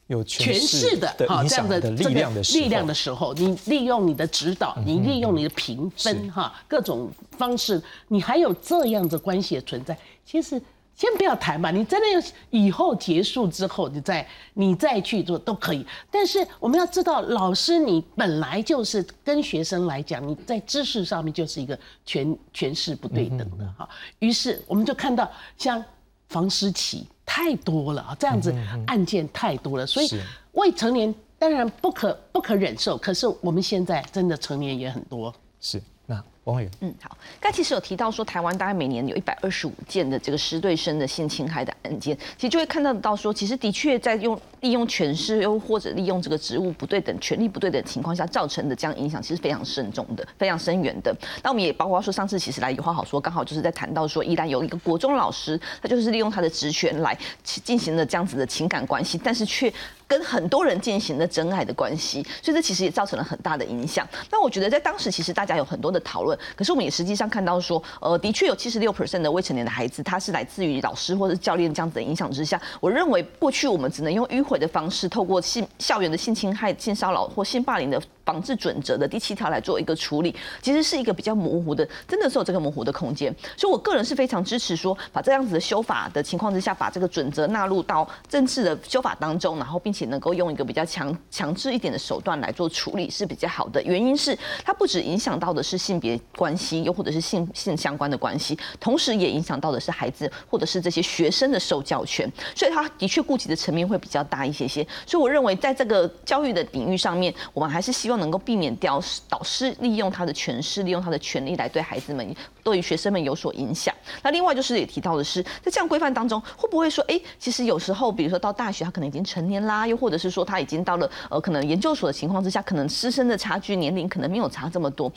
有权势的哈这样的力量的力量的时候，你利用你的指导，你利用你的评分哈各种方式，你还有这样的关系的存在。其实先不要谈吧，你真的以后结束之后，你再你再去做都可以。但是我们要知道，老师你本来就是跟学生来讲，你在知识上面就是一个权权势不对等的哈。于是我们就看到像房思琪。太多了啊，这样子案件太多了，所以未成年当然不可不可忍受。可是我们现在真的成年也很多，是。那王伟，嗯，好。刚其实有提到说，台湾大概每年有一百二十五件的这个师对生的性侵害的案件，其实就会看到到说，其实的确在用利用权势又或者利用这个职务不对等、权力不对等情况下造成的这样影响，其实非常深重的、非常深远的。那我们也包括说，上次其实来有话好说，刚好就是在谈到说，依然有一个国中老师，他就是利用他的职权来进行了这样子的情感关系，但是却。跟很多人进行了真爱的关系，所以这其实也造成了很大的影响。那我觉得在当时，其实大家有很多讨论，可是我们也实际上看到说，呃，的确有七十六 percent 的未成年的孩子，他是来自于老师或者教练这样子的影响之下。我认为过去我们只能用迂回的方式，透过性校园的性侵害、性骚扰或性霸凌的。防治准则的第七条来做一个处理，其实是一个比较模糊的，真的是有这个模糊的空间。所以我个人是非常支持说，把这样子的修法的情况之下，把这个准则纳入到正式的修法当中，然后并且能够用一个比较强强制一点的手段来做处理是比较好的。原因是它不止影响到的是性别关系，又或者是性性相关的关系，同时也影响到的是孩子或者是这些学生的受教权，所以它的确顾及的层面会比较大一些些。所以我认为在这个教育的领域上面，我们还是希望能够避免掉导师利用他的权势、利用他的权利来对孩子们、对于学生们有所影响。那另外就是也提到的是，在这样规范当中，会不会说，哎，其实有时候，比如说到大学，他可能已经成年啦，又或者是说他已经到了呃可能研究所的情况之下，可能师生的差距年龄可能没有差这么多。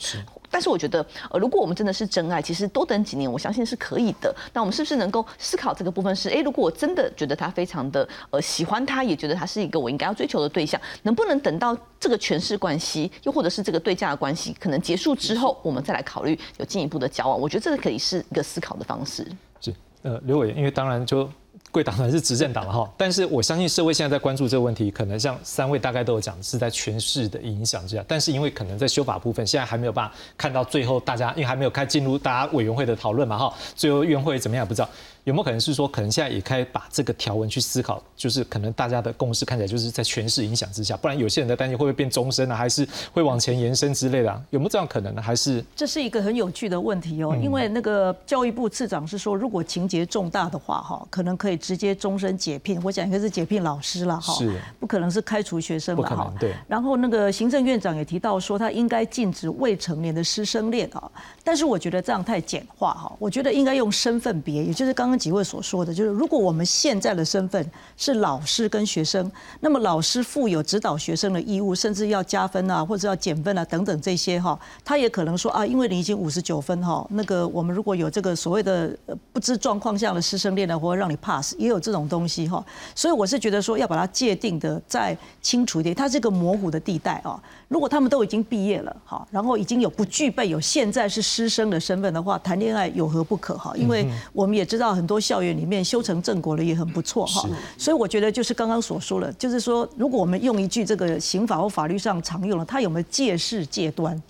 但是我觉得，呃，如果我们真的是真爱，其实多等几年，我相信是可以的。那我们是不是能够思考这个部分？是，哎，如果我真的觉得他非常的呃喜欢他，也觉得他是一个我应该要追求的对象，能不能等到这个权势关系，又或者是这个对价的关系可能结束之后，我们再来考虑有进一步的交往？我觉得这个可以是一个思考的方式。是，呃，刘伟，因为当然就。贵党团是执政党了哈，<laughs> 但是我相信社会现在在关注这个问题，可能像三位大概都有讲是在全市的影响之下，但是因为可能在修法部分现在还没有办法看到最后，大家因为还没有开进入大家委员会的讨论嘛哈，最后院会怎么样也不知道。有没有可能是说，可能现在也开把这个条文去思考，就是可能大家的共识看起来就是在全市影响之下，不然有些人的担心会不会变终身呢？还是会往前延伸之类的？有没有这样可能呢？还是这是一个很有趣的问题哦，因为那个教育部次长是说，如果情节重大的话，哈，可能可以直接终身解聘。我讲应该是解聘老师了，哈，是，不可能是开除学生了，哈，对。然后那个行政院长也提到说，他应该禁止未成年的师生恋啊，但是我觉得这样太简化哈，我觉得应该用身份别，也就是刚刚几位所说的。就是如果我们现在的身份是老师跟学生，那么老师负有指导学生的义务，甚至要加分啊，或者要减分啊等等这些哈，他也可能说啊，因为你已经五十九分哈，那个我们如果有这个所谓的不知状况下的师生恋呢，或者让你 pass，也有这种东西哈，所以我是觉得说要把它界定的再清楚一点，它是一个模糊的地带啊。如果他们都已经毕业了哈，然后已经有不具备有现在是师生的身份的话，谈恋爱有何不可哈？因为我们也知道很多校园里面。修成正果了也很不错哈，所以我觉得就是刚刚所说的，就是说如果我们用一句这个刑法或法律上常用的，它有没有借势借端？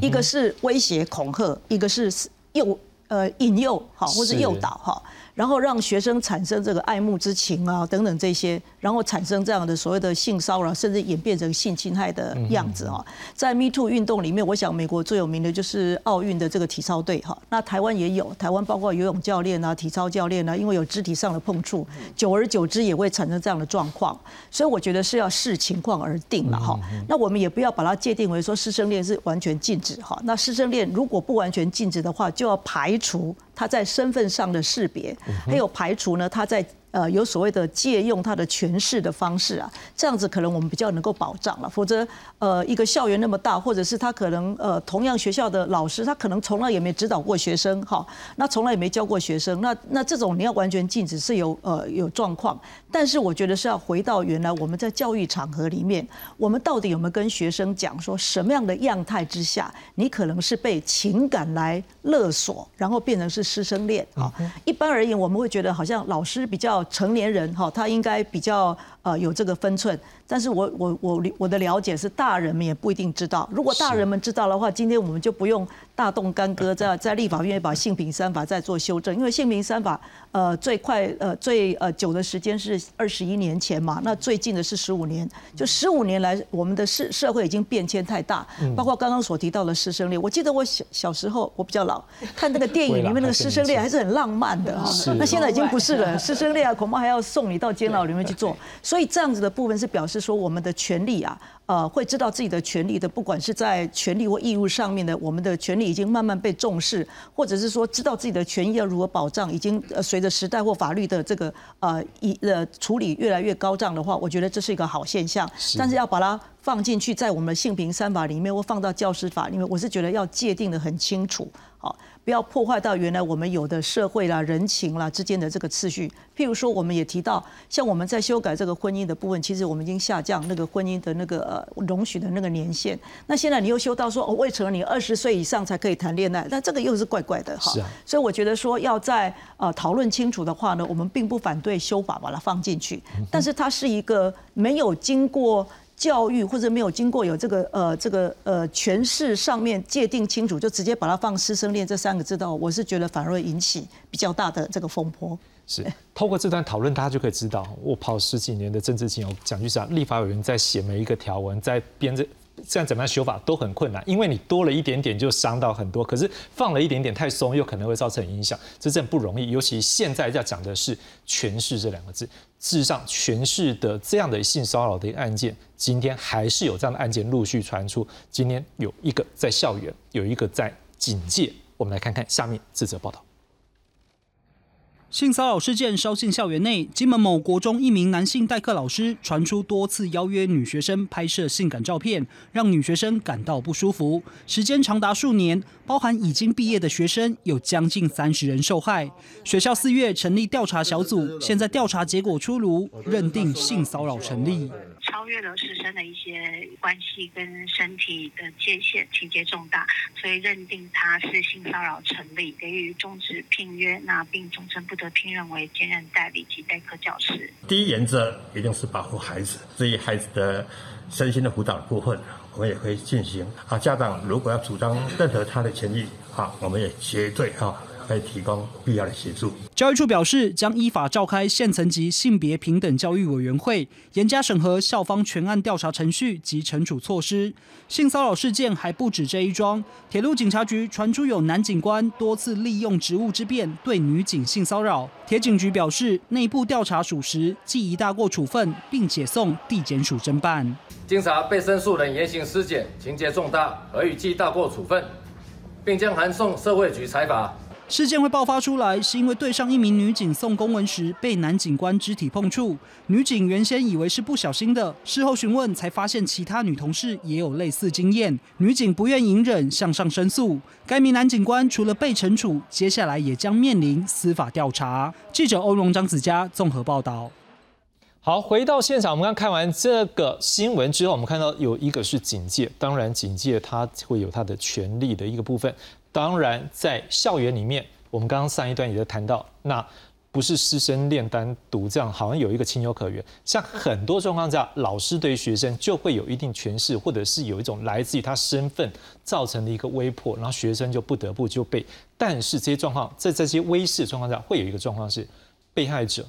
一个是威胁恐吓，一个是诱呃引诱哈，或是诱导哈。然后让学生产生这个爱慕之情啊，等等这些，然后产生这样的所谓的性骚扰，甚至演变成性侵害的样子啊。在 Me Too 运动里面，我想美国最有名的就是奥运的这个体操队哈。那台湾也有，台湾包括游泳教练啊、体操教练啊，因为有肢体上的碰触，久而久之也会产生这样的状况。所以我觉得是要视情况而定了哈。那我们也不要把它界定为说师生恋是完全禁止哈。那师生恋如果不完全禁止的话，就要排除。他在身份上的识别，还有排除呢，他在。呃，有所谓的借用他的权势的方式啊，这样子可能我们比较能够保障了。否则，呃，一个校园那么大，或者是他可能呃，同样学校的老师，他可能从来也没指导过学生，哈，那从来也没教过学生，那那这种你要完全禁止是有呃有状况。但是我觉得是要回到原来我们在教育场合里面，我们到底有没有跟学生讲说什么样的样态之下，你可能是被情感来勒索，然后变成是师生恋啊？一般而言，我们会觉得好像老师比较。成年人哈，他应该比较呃有这个分寸。但是我我我我的了解是，大人们也不一定知道。如果大人们知道的话，今天我们就不用大动干戈，在在立法院把性平三法再做修正。因为性平三法呃最快呃最呃久的时间是二十一年前嘛，那最近的是十五年。就十五年来，我们的社社会已经变迁太大，包括刚刚所提到的师生恋。我记得我小小时候，我比较老，<laughs> 看那个电影里面那个师生恋还是很浪漫的哈。那现在已经不是了，<laughs> 师生恋啊，恐怕还要送你到监牢里面去做。所以这样子的部分是表示。说我们的权利啊，呃，会知道自己的权利的，不管是在权利或义务上面的，我们的权利已经慢慢被重视，或者是说知道自己的权益要如何保障，已经呃随着时代或法律的这个呃一呃处理越来越高涨的话，我觉得这是一个好现象。但是要把它放进去，在我们的性平三法里面，或放到教师法里面，我是觉得要界定的很清楚，好。不要破坏到原来我们有的社会啦、人情啦之间的这个次序。譬如说，我们也提到，像我们在修改这个婚姻的部分，其实我们已经下降那个婚姻的那个呃容许的那个年限。那现在你又修到说，哦，未成年二十岁以上才可以谈恋爱，那这个又是怪怪的哈。所以我觉得说，要在呃讨论清楚的话呢，我们并不反对修法把它放进去，但是它是一个没有经过。教育或者没有经过有这个呃这个呃诠释上面界定清楚，就直接把它放师生恋这三个字的，我是觉得反而会引起比较大的这个风波。是透过这段讨论，大家就可以知道，我跑十几年的政治经验，讲句实话，立法委员在写每一个条文，在编这。这样怎么样修法都很困难，因为你多了一点点就伤到很多，可是放了一点点太松又可能会造成影响，这真不容易。尤其现在要讲的是诠释这两个字，事实上诠释的这样的性骚扰的案件，今天还是有这样的案件陆续传出。今天有一个在校园，有一个在警戒。我们来看看下面这则报道。性骚扰事件烧信校园内，金门某国中一名男性代课老师传出多次邀约女学生拍摄性感照片，让女学生感到不舒服。时间长达数年，包含已经毕业的学生有将近三十人受害。学校四月成立调查小组，现在调查结果出炉，认定性骚扰成立。超越了师生的一些关系跟身体的界限，情节重大，所以认定他是性骚扰成立，给予终止聘约，那并终身不得聘任为兼任代理及代课教师。第一原则一定是保护孩子，至于孩子的身心的辅导部分，我们也会进行。啊，家长如果要主张任何他的权益，啊，我们也绝对啊。可以提供必要的协助。教育处表示，将依法召开县层级性别平等教育委员会，严加审核校方全案调查程序及惩处措施。性骚扰事件还不止这一桩，铁路警察局传出有男警官多次利用职务之便对女警性骚扰。铁警局表示，内部调查属实，记一大过处分，并且送地检署侦办。经查，被申诉人言行失检，情节重大，而予记大过处分，并将函送社会局裁罚。事件会爆发出来，是因为对上一名女警送公文时被男警官肢体碰触，女警原先以为是不小心的，事后询问才发现其他女同事也有类似经验，女警不愿隐忍，向上申诉。该名男警官除了被惩处，接下来也将面临司法调查。记者欧荣张子佳综合报道。好，回到现场，我们刚看完这个新闻之后，我们看到有一个是警戒，当然警戒它会有它的权利的一个部分。当然，在校园里面，我们刚刚上一段也在谈到，那不是师生恋单独这样，好像有一个情有可原。像很多状况下，老师对学生就会有一定权势，或者是有一种来自于他身份造成的一个威迫，然后学生就不得不就被。但是这些状况，在这些威势状况下，会有一个状况是，被害者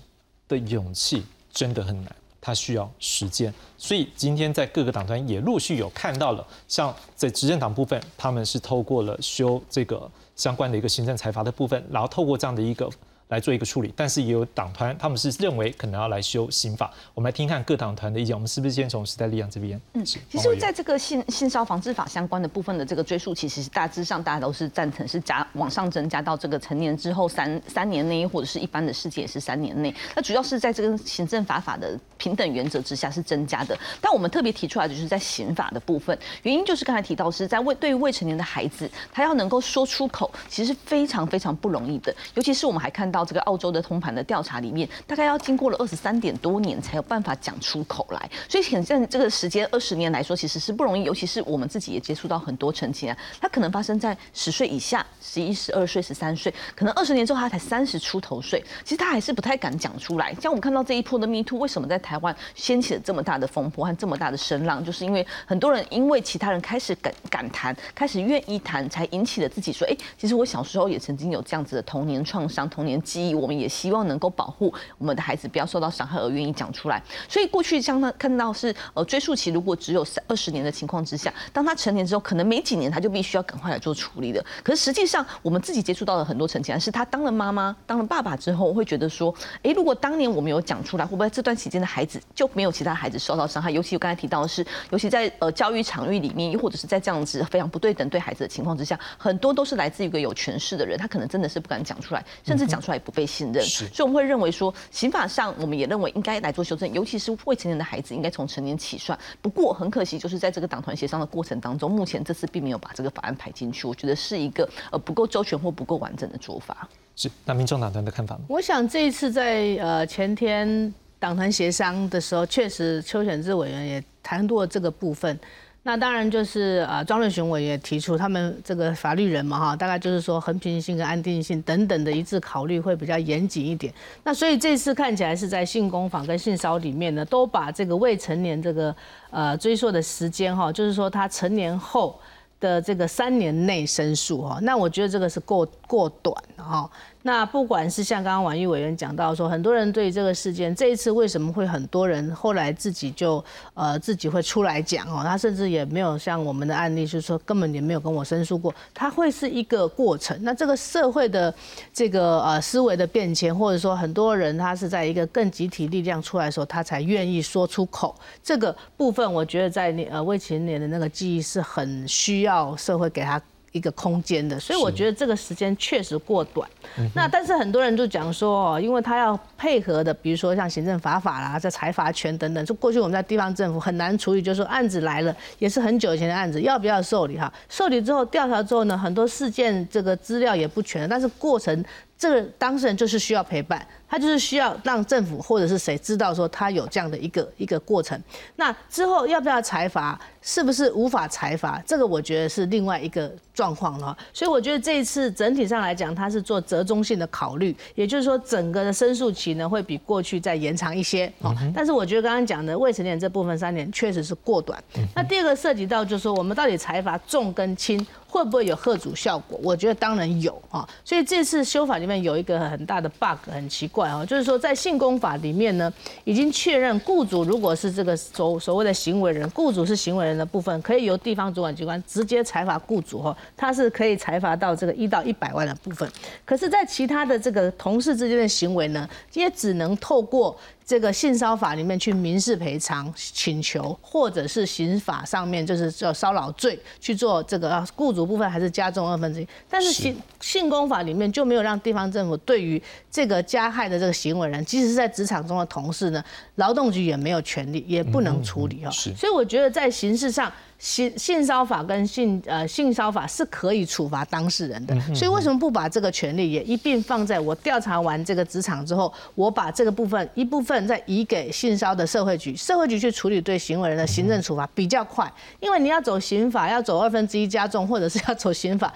的勇气真的很难。它需要时间，所以今天在各个党团也陆续有看到了，像在执政党部分，他们是透过了修这个相关的一个行政财阀的部分，然后透过这样的一个。来做一个处理，但是也有党团，他们是认为可能要来修刑法。我们来听看各党团的意见。我们是不是先从时代力量这边？嗯，其实在这个性性骚防治法相关的部分的这个追溯，其实大致上大家都是赞成是加往上增加到这个成年之后三三年内，或者是一般的世界也是三年内。那主要是在这个行政法法的平等原则之下是增加的。但我们特别提出来的就是在刑法的部分，原因就是刚才提到是在未对于未成年的孩子，他要能够说出口，其实非常非常不容易的。尤其是我们还看到。这个澳洲的通盘的调查里面，大概要经过了二十三点多年才有办法讲出口来，所以显在这个时间二十年来说，其实是不容易。尤其是我们自己也接触到很多陈情啊，它可能发生在十岁以下，十一、十二岁、十三岁，可能二十年之后他才三十出头岁，其实他还是不太敢讲出来。像我们看到这一波的 Me Too，为什么在台湾掀起了这么大的风波和这么大的声浪，就是因为很多人因为其他人开始敢敢谈，开始愿意谈，才引起了自己说，哎，其实我小时候也曾经有这样子的童年创伤、童年记忆，我们也希望能够保护我们的孩子不要受到伤害而愿意讲出来。所以过去像他看到是呃追溯期如果只有三二十年的情况之下，当他成年之后，可能没几年他就必须要赶快来做处理的。可是实际上我们自己接触到的很多成年是他当了妈妈、当了爸爸之后，会觉得说，哎，如果当年我们有讲出来，会不会这段期间的孩子就没有其他孩子受到伤害？尤其我刚才提到的是，尤其在呃教育场域里面，又或者是在这样子非常不对等对孩子的情况之下，很多都是来自于一个有权势的人，他可能真的是不敢讲出来，甚至讲出也不被信任。所以我们会认为说，刑法上我们也认为应该来做修正，尤其是未成年的孩子应该从成年起算。不过很可惜，就是在这个党团协商的过程当中，目前这次并没有把这个法案排进去，我觉得是一个呃不够周全或不够完整的做法。是，那民众党团的看法吗？我想这一次在呃前天党团协商的时候，确实邱显志委员也谈过这个部分。那当然就是呃，庄瑞雄委也提出，他们这个法律人嘛哈，大概就是说和平性跟安定性等等的一致考虑会比较严谨一点。那所以这次看起来是在性工坊跟性骚里面呢，都把这个未成年这个呃追溯的时间哈，就是说他成年后的这个三年内申诉哈，那我觉得这个是够过短哈。那不管是像刚刚婉玉委员讲到说，很多人对这个事件这一次为什么会很多人后来自己就呃自己会出来讲哦，他甚至也没有像我们的案例，就是说根本也没有跟我申诉过，他会是一个过程。那这个社会的这个呃思维的变迁，或者说很多人他是在一个更集体力量出来的时候，他才愿意说出口。这个部分我觉得在你呃未成年的那个记忆是很需要社会给他。一个空间的，所以我觉得这个时间确实过短。那但是很多人就讲说哦，因为他要配合的，比如说像行政法法啦、在财罚权等等，就过去我们在地方政府很难处理，就是说案子来了也是很久以前的案子，要不要受理哈？受理之后调查之后呢，很多事件这个资料也不全，但是过程这个当事人就是需要陪伴。他就是需要让政府或者是谁知道说他有这样的一个一个过程，那之后要不要裁罚，是不是无法裁罚，这个我觉得是另外一个状况了。所以我觉得这一次整体上来讲，他是做折中性的考虑，也就是说整个的申诉期呢会比过去再延长一些。哦，但是我觉得刚刚讲的未成年这部分三年确实是过短。那第二个涉及到就是说我们到底裁罚重跟轻会不会有贺主效果？我觉得当然有啊。所以这次修法里面有一个很大的 bug，很奇怪。就是说，在性工法里面呢，已经确认雇主如果是这个所所谓的行为人，雇主是行为人的部分，可以由地方主管机关直接裁罚雇主哈，他是可以裁罚到这个一到一百万的部分。可是，在其他的这个同事之间的行为呢，也只能透过。这个性骚法里面去民事赔偿请求，或者是刑法上面就是叫骚扰罪去做这个雇主部分还是加重二分之一，但是性性工法里面就没有让地方政府对于这个加害的这个行为人，即使是在职场中的同事呢，劳动局也没有权利，也不能处理哈。所以我觉得在形式上。性性骚法跟性呃性骚法是可以处罚当事人的，所以为什么不把这个权利也一并放在我调查完这个职场之后，我把这个部分一部分再移给性骚的社会局，社会局去处理对行为人的行政处罚比较快，因为你要走刑法，要走二分之一加重，或者是要走刑法。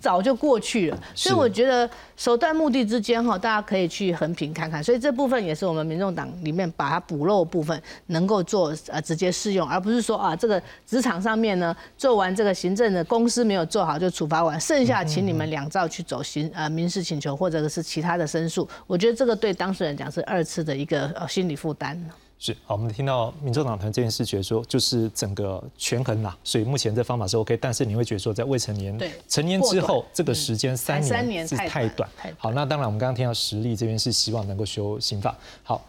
早就过去了，所以我觉得手段目的之间哈，大家可以去横评看看。所以这部分也是我们民众党里面把它补漏部分，能够做呃直接适用，而不是说啊这个职场上面呢做完这个行政的公司没有做好就处罚完，剩下请你们两造去走行呃民事请求或者是其他的申诉。我觉得这个对当事人讲是二次的一个呃心理负担。是好，我们听到民众党团这件事，觉得说就是整个权衡啦，所以目前这方法是 OK，但是你会觉得说在未成年、成年之后这个时间三年是太短。好，那当然我们刚刚听到实力这边是希望能够修刑法。好，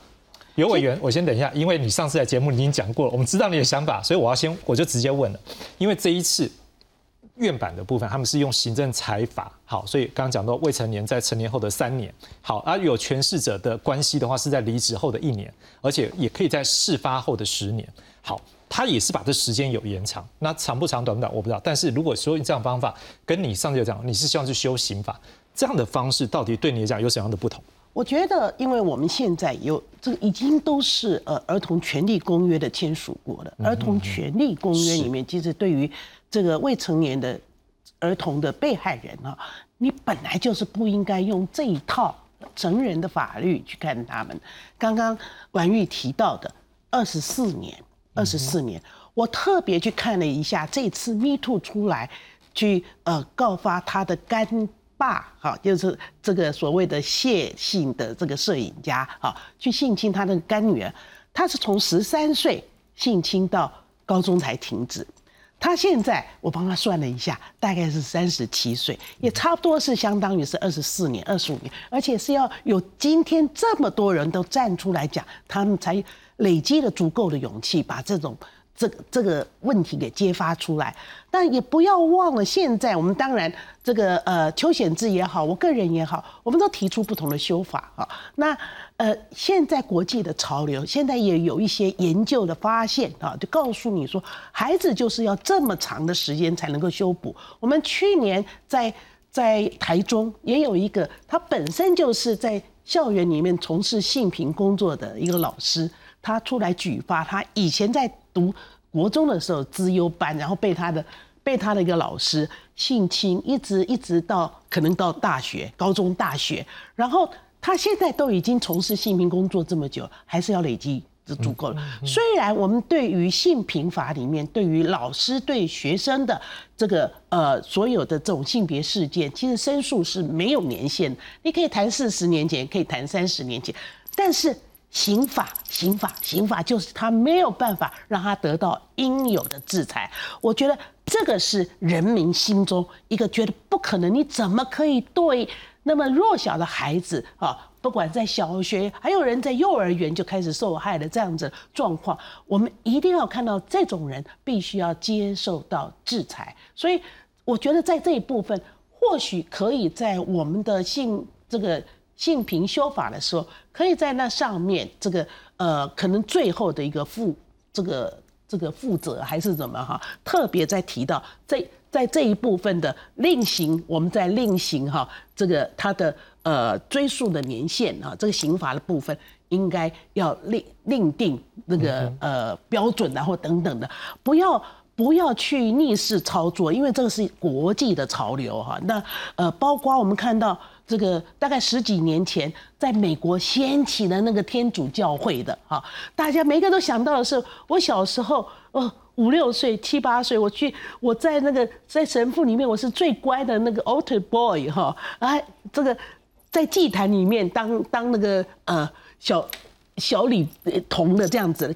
有委员，我先等一下，因为你上次在节目已经讲过了，我们知道你的想法，所以我要先我就直接问了，因为这一次。院版的部分，他们是用行政裁罚，好，所以刚刚讲到未成年在成年后的三年，好，而有权势者的关系的话是在离职后的一年，而且也可以在事发后的十年，好，他也是把这时间有延长，那长不长短不短我不知道，但是如果说用这样方法，跟你上次讲你是希望去修刑法，这样的方式到底对你来讲有什么样的不同？我觉得，因为我们现在有这个已经都是呃儿童权利公约的签署过了，儿童权利公约里面其实对于。这个未成年的儿童的被害人啊，你本来就是不应该用这一套成人的法律去看他们。刚刚婉玉提到的二十四年，二十四年，我特别去看了一下，这次 Me Too 出来去呃告发他的干爸，哈，就是这个所谓的谢姓的这个摄影家，哈，去性侵他的干女儿，他是从十三岁性侵到高中才停止。他现在，我帮他算了一下，大概是三十七岁，也差不多是相当于是二十四年、二十五年，而且是要有今天这么多人都站出来讲，他们才累积了足够的勇气，把这种。这个这个问题给揭发出来，但也不要忘了，现在我们当然这个呃邱显志也好，我个人也好，我们都提出不同的修法啊。那呃，现在国际的潮流，现在也有一些研究的发现啊，就告诉你说，孩子就是要这么长的时间才能够修补。我们去年在在台中也有一个，他本身就是在校园里面从事性平工作的一个老师，他出来举发，他以前在读国中的时候资优班，然后被他的被他的一个老师性侵，一直一直到可能到大学、高中、大学，然后他现在都已经从事性平工作这么久，还是要累积。就足够了。虽然我们对于性平法里面，对于老师对学生的这个呃所有的这种性别事件，其实申诉是没有年限，你可以谈四十年前，可以谈三十年前，但是刑法、刑法、刑法就是他没有办法让他得到应有的制裁。我觉得这个是人民心中一个觉得不可能，你怎么可以对那么弱小的孩子啊？不管在小学，还有人在幼儿园就开始受害的这样子状况，我们一定要看到这种人必须要接受到制裁。所以，我觉得在这一部分，或许可以在我们的性这个性平修法的时候，可以在那上面这个呃，可能最后的一个负这个这个负责还是怎么哈，特别在提到这在这一部分的另行，我们在另行哈这个它的。呃，追溯的年限啊，这个刑罚的部分应该要另另定那个呃标准，然后等等的，不要不要去逆势操作，因为这个是国际的潮流哈。那呃，包括我们看到这个大概十几年前在美国掀起的那个天主教会的哈，大家每个都想到的是，我小时候哦五六岁七八岁，我去我在那个在神父里面我是最乖的那个 altar boy 哈，哎这个。在祭坛里面当当那个呃小小礼童的这样子，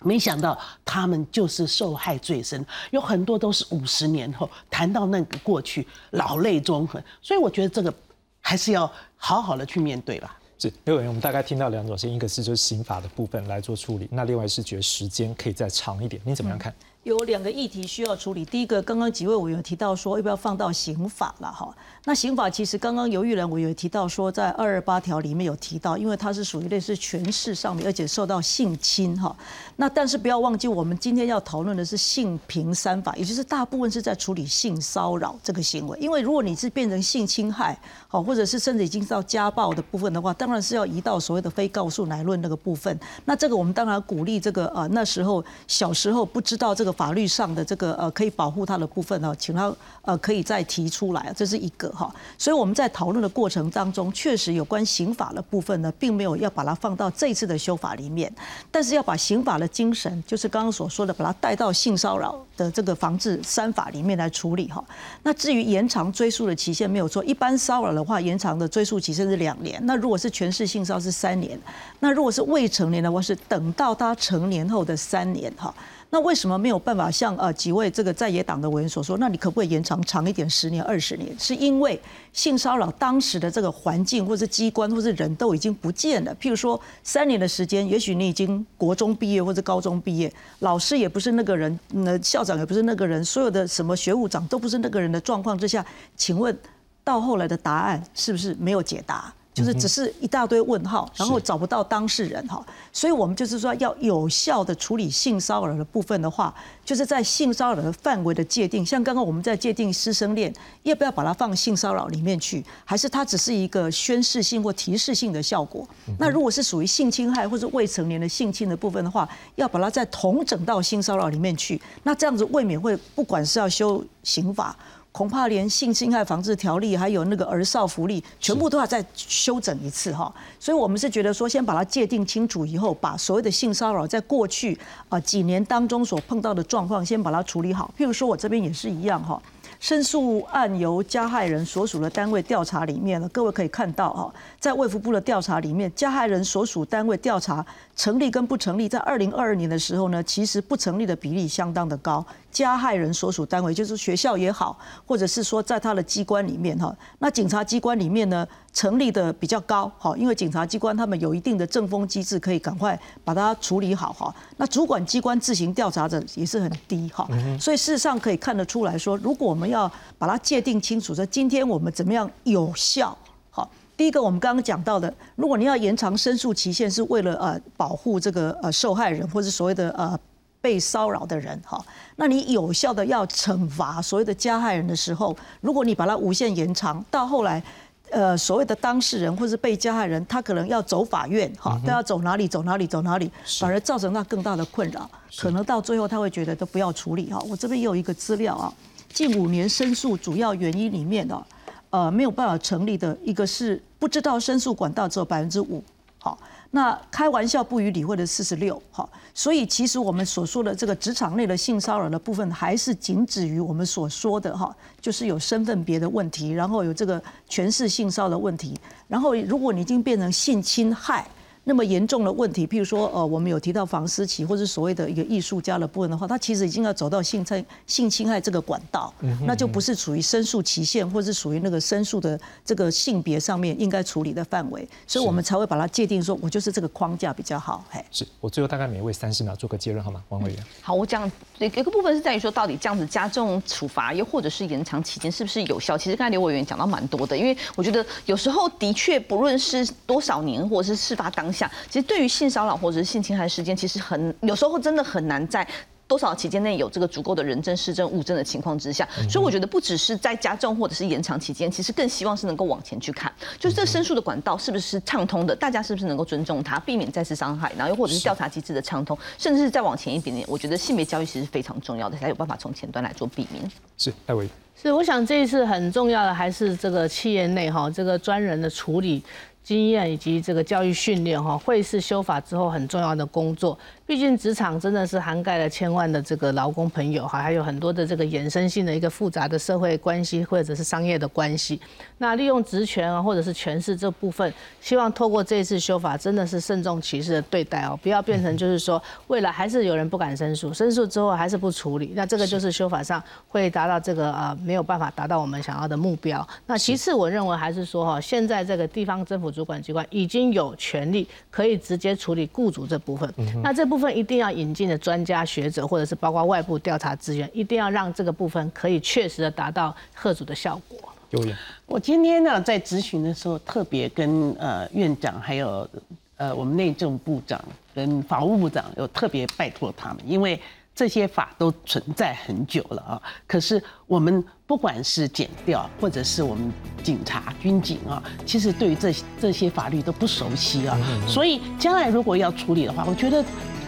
没想到他们就是受害最深，有很多都是五十年后谈到那个过去，老泪纵横。所以我觉得这个还是要好好的去面对吧。是，刘委员我们大概听到两种，声音一个是就是刑法的部分来做处理，那另外是觉得时间可以再长一点，你怎么样看？有两个议题需要处理。第一个，刚刚几位委员提到说，要不要放到刑法了？哈，那刑法其实刚刚犹豫人委员提到说，在二二八条里面有提到，因为它是属于类似权势上面，而且受到性侵哈。那但是不要忘记，我们今天要讨论的是性平三法，也就是大部分是在处理性骚扰这个行为。因为如果你是变成性侵害，好，或者是甚至已经到家暴的部分的话，当然是要移到所谓的非告诉乃论那个部分。那这个我们当然鼓励这个呃那时候小时候不知道这个。法律上的这个呃可以保护他的部分呢，请他呃可以再提出来，这是一个哈。所以我们在讨论的过程当中，确实有关刑法的部分呢，并没有要把它放到这次的修法里面，但是要把刑法的精神，就是刚刚所说的，把它带到性骚扰的这个防治三法里面来处理哈。那至于延长追诉的期限没有错，一般骚扰的话，延长的追诉期限是两年。那如果是全市性骚扰是三年，那如果是未成年的话，是等到他成年后的三年哈。那为什么没有办法像呃几位这个在野党的委员所说？那你可不可以延长长一点，十年、二十年？是因为性骚扰当时的这个环境，或是机关，或是人都已经不见了。譬如说三年的时间，也许你已经国中毕业或者高中毕业，老师也不是那个人，那校长也不是那个人，所有的什么学务长都不是那个人的状况之下，请问到后来的答案是不是没有解答？就是只是一大堆问号，然后找不到当事人哈，所以我们就是说要有效的处理性骚扰的部分的话，就是在性骚扰的范围的界定，像刚刚我们在界定师生恋，要不要把它放性骚扰里面去，还是它只是一个宣示性或提示性的效果？那如果是属于性侵害或者未成年的性侵的部分的话，要把它再同整到性骚扰里面去，那这样子未免会不管是要修刑法。恐怕连性侵害防治条例，还有那个儿少福利，全部都要再修整一次哈。所以，我们是觉得说，先把它界定清楚以后，把所谓的性骚扰在过去啊几年当中所碰到的状况，先把它处理好。譬如说，我这边也是一样哈。申诉案由加害人所属的单位调查里面呢，各位可以看到哈，在卫福部的调查里面，加害人所属单位调查成立跟不成立，在二零二二年的时候呢，其实不成立的比例相当的高。加害人所属单位就是学校也好，或者是说在他的机关里面哈，那警察机关里面呢？成立的比较高，哈，因为警察机关他们有一定的正风机制，可以赶快把它处理好，哈。那主管机关自行调查的也是很低，哈。所以事实上可以看得出来说，如果我们要把它界定清楚，说今天我们怎么样有效，好。第一个我们刚刚讲到的，如果你要延长申诉期限，是为了呃保护这个呃受害人或者所谓的呃被骚扰的人，哈。那你有效的要惩罚所谓的加害人的时候，如果你把它无限延长到后来。呃所谓的当事人或是被加害人，他可能要走法院哈，都要走哪里走哪里走哪里，反而造成他更大的困扰，可能到最后他会觉得都不要处理哈。我这边也有一个资料啊，近五年申诉主要原因里面的，呃没有办法成立的一个是不知道申诉管道只有百分之五，好。那开玩笑不予理会的四十六，哈，所以其实我们所说的这个职场内的性骚扰的部分，还是仅止于我们所说的哈，就是有身份别的问题，然后有这个权势性骚扰的问题，然后如果你已经变成性侵害。那么严重的问题，譬如说，呃，我们有提到房思琪或者所谓的一个艺术家的部分的话，他其实已经要走到性侵性侵害这个管道，那就不是处于申诉期限，或是属于那个申诉的这个性别上面应该处理的范围，所以我们才会把它界定说，我就是这个框架比较好。嘿，是我最后大概每位三十秒做个结论好吗，王委员？好，我讲一个部分是在于说，到底这样子加重处罚，又或者是延长期间是不是有效？其实刚才刘委员讲到蛮多的，因为我觉得有时候的确不论是多少年，或者是事发当。下，其实对于性骚扰或者是性侵害时间，其实很有时候真的很难在多少期间内有这个足够的人证、事证、物证的情况之下，所以我觉得不只是在加重或者是延长期间，其实更希望是能够往前去看，就是这申诉的管道是不是畅通的，大家是不是能够尊重它，避免再次伤害，然后又或者是调查机制的畅通，甚至是再往前一点点，我觉得性别教育其实非常重要的，才有办法从前端来做避免。是戴维，是我想这一次很重要的还是这个企业内哈这个专人的处理。经验以及这个教育训练哈，会是修法之后很重要的工作。毕竟职场真的是涵盖了千万的这个劳工朋友哈，还有很多的这个衍生性的一个复杂的社会关系或者是商业的关系。那利用职权啊或者是权势这部分，希望透过这一次修法，真的是慎重其事的对待哦，不要变成就是说未来还是有人不敢申诉，申诉之后还是不处理，那这个就是修法上会达到这个呃没有办法达到我们想要的目标。那其次我认为还是说哈，现在这个地方政府。主管机关已经有权利可以直接处理雇主这部分，那这部分一定要引进的专家学者，或者是包括外部调查资源，一定要让这个部分可以确实的达到贺主的效果。有眼，我今天呢在咨询的时候，特别跟呃院长还有呃我们内政部长跟法务部长有特别拜托他们，因为。这些法都存在很久了啊，可是我们不管是检调或者是我们警察、军警啊，其实对于这这些法律都不熟悉啊，所以将来如果要处理的话，我觉得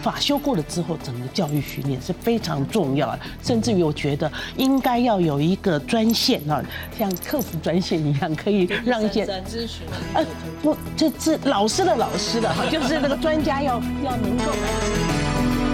法修过了之后，整个教育训练是非常重要的，甚至于我觉得应该要有一个专线啊，像客服专线一样，可以让一些咨询，呃，不，这这老师的老师的哈，就是那个专家要要能够。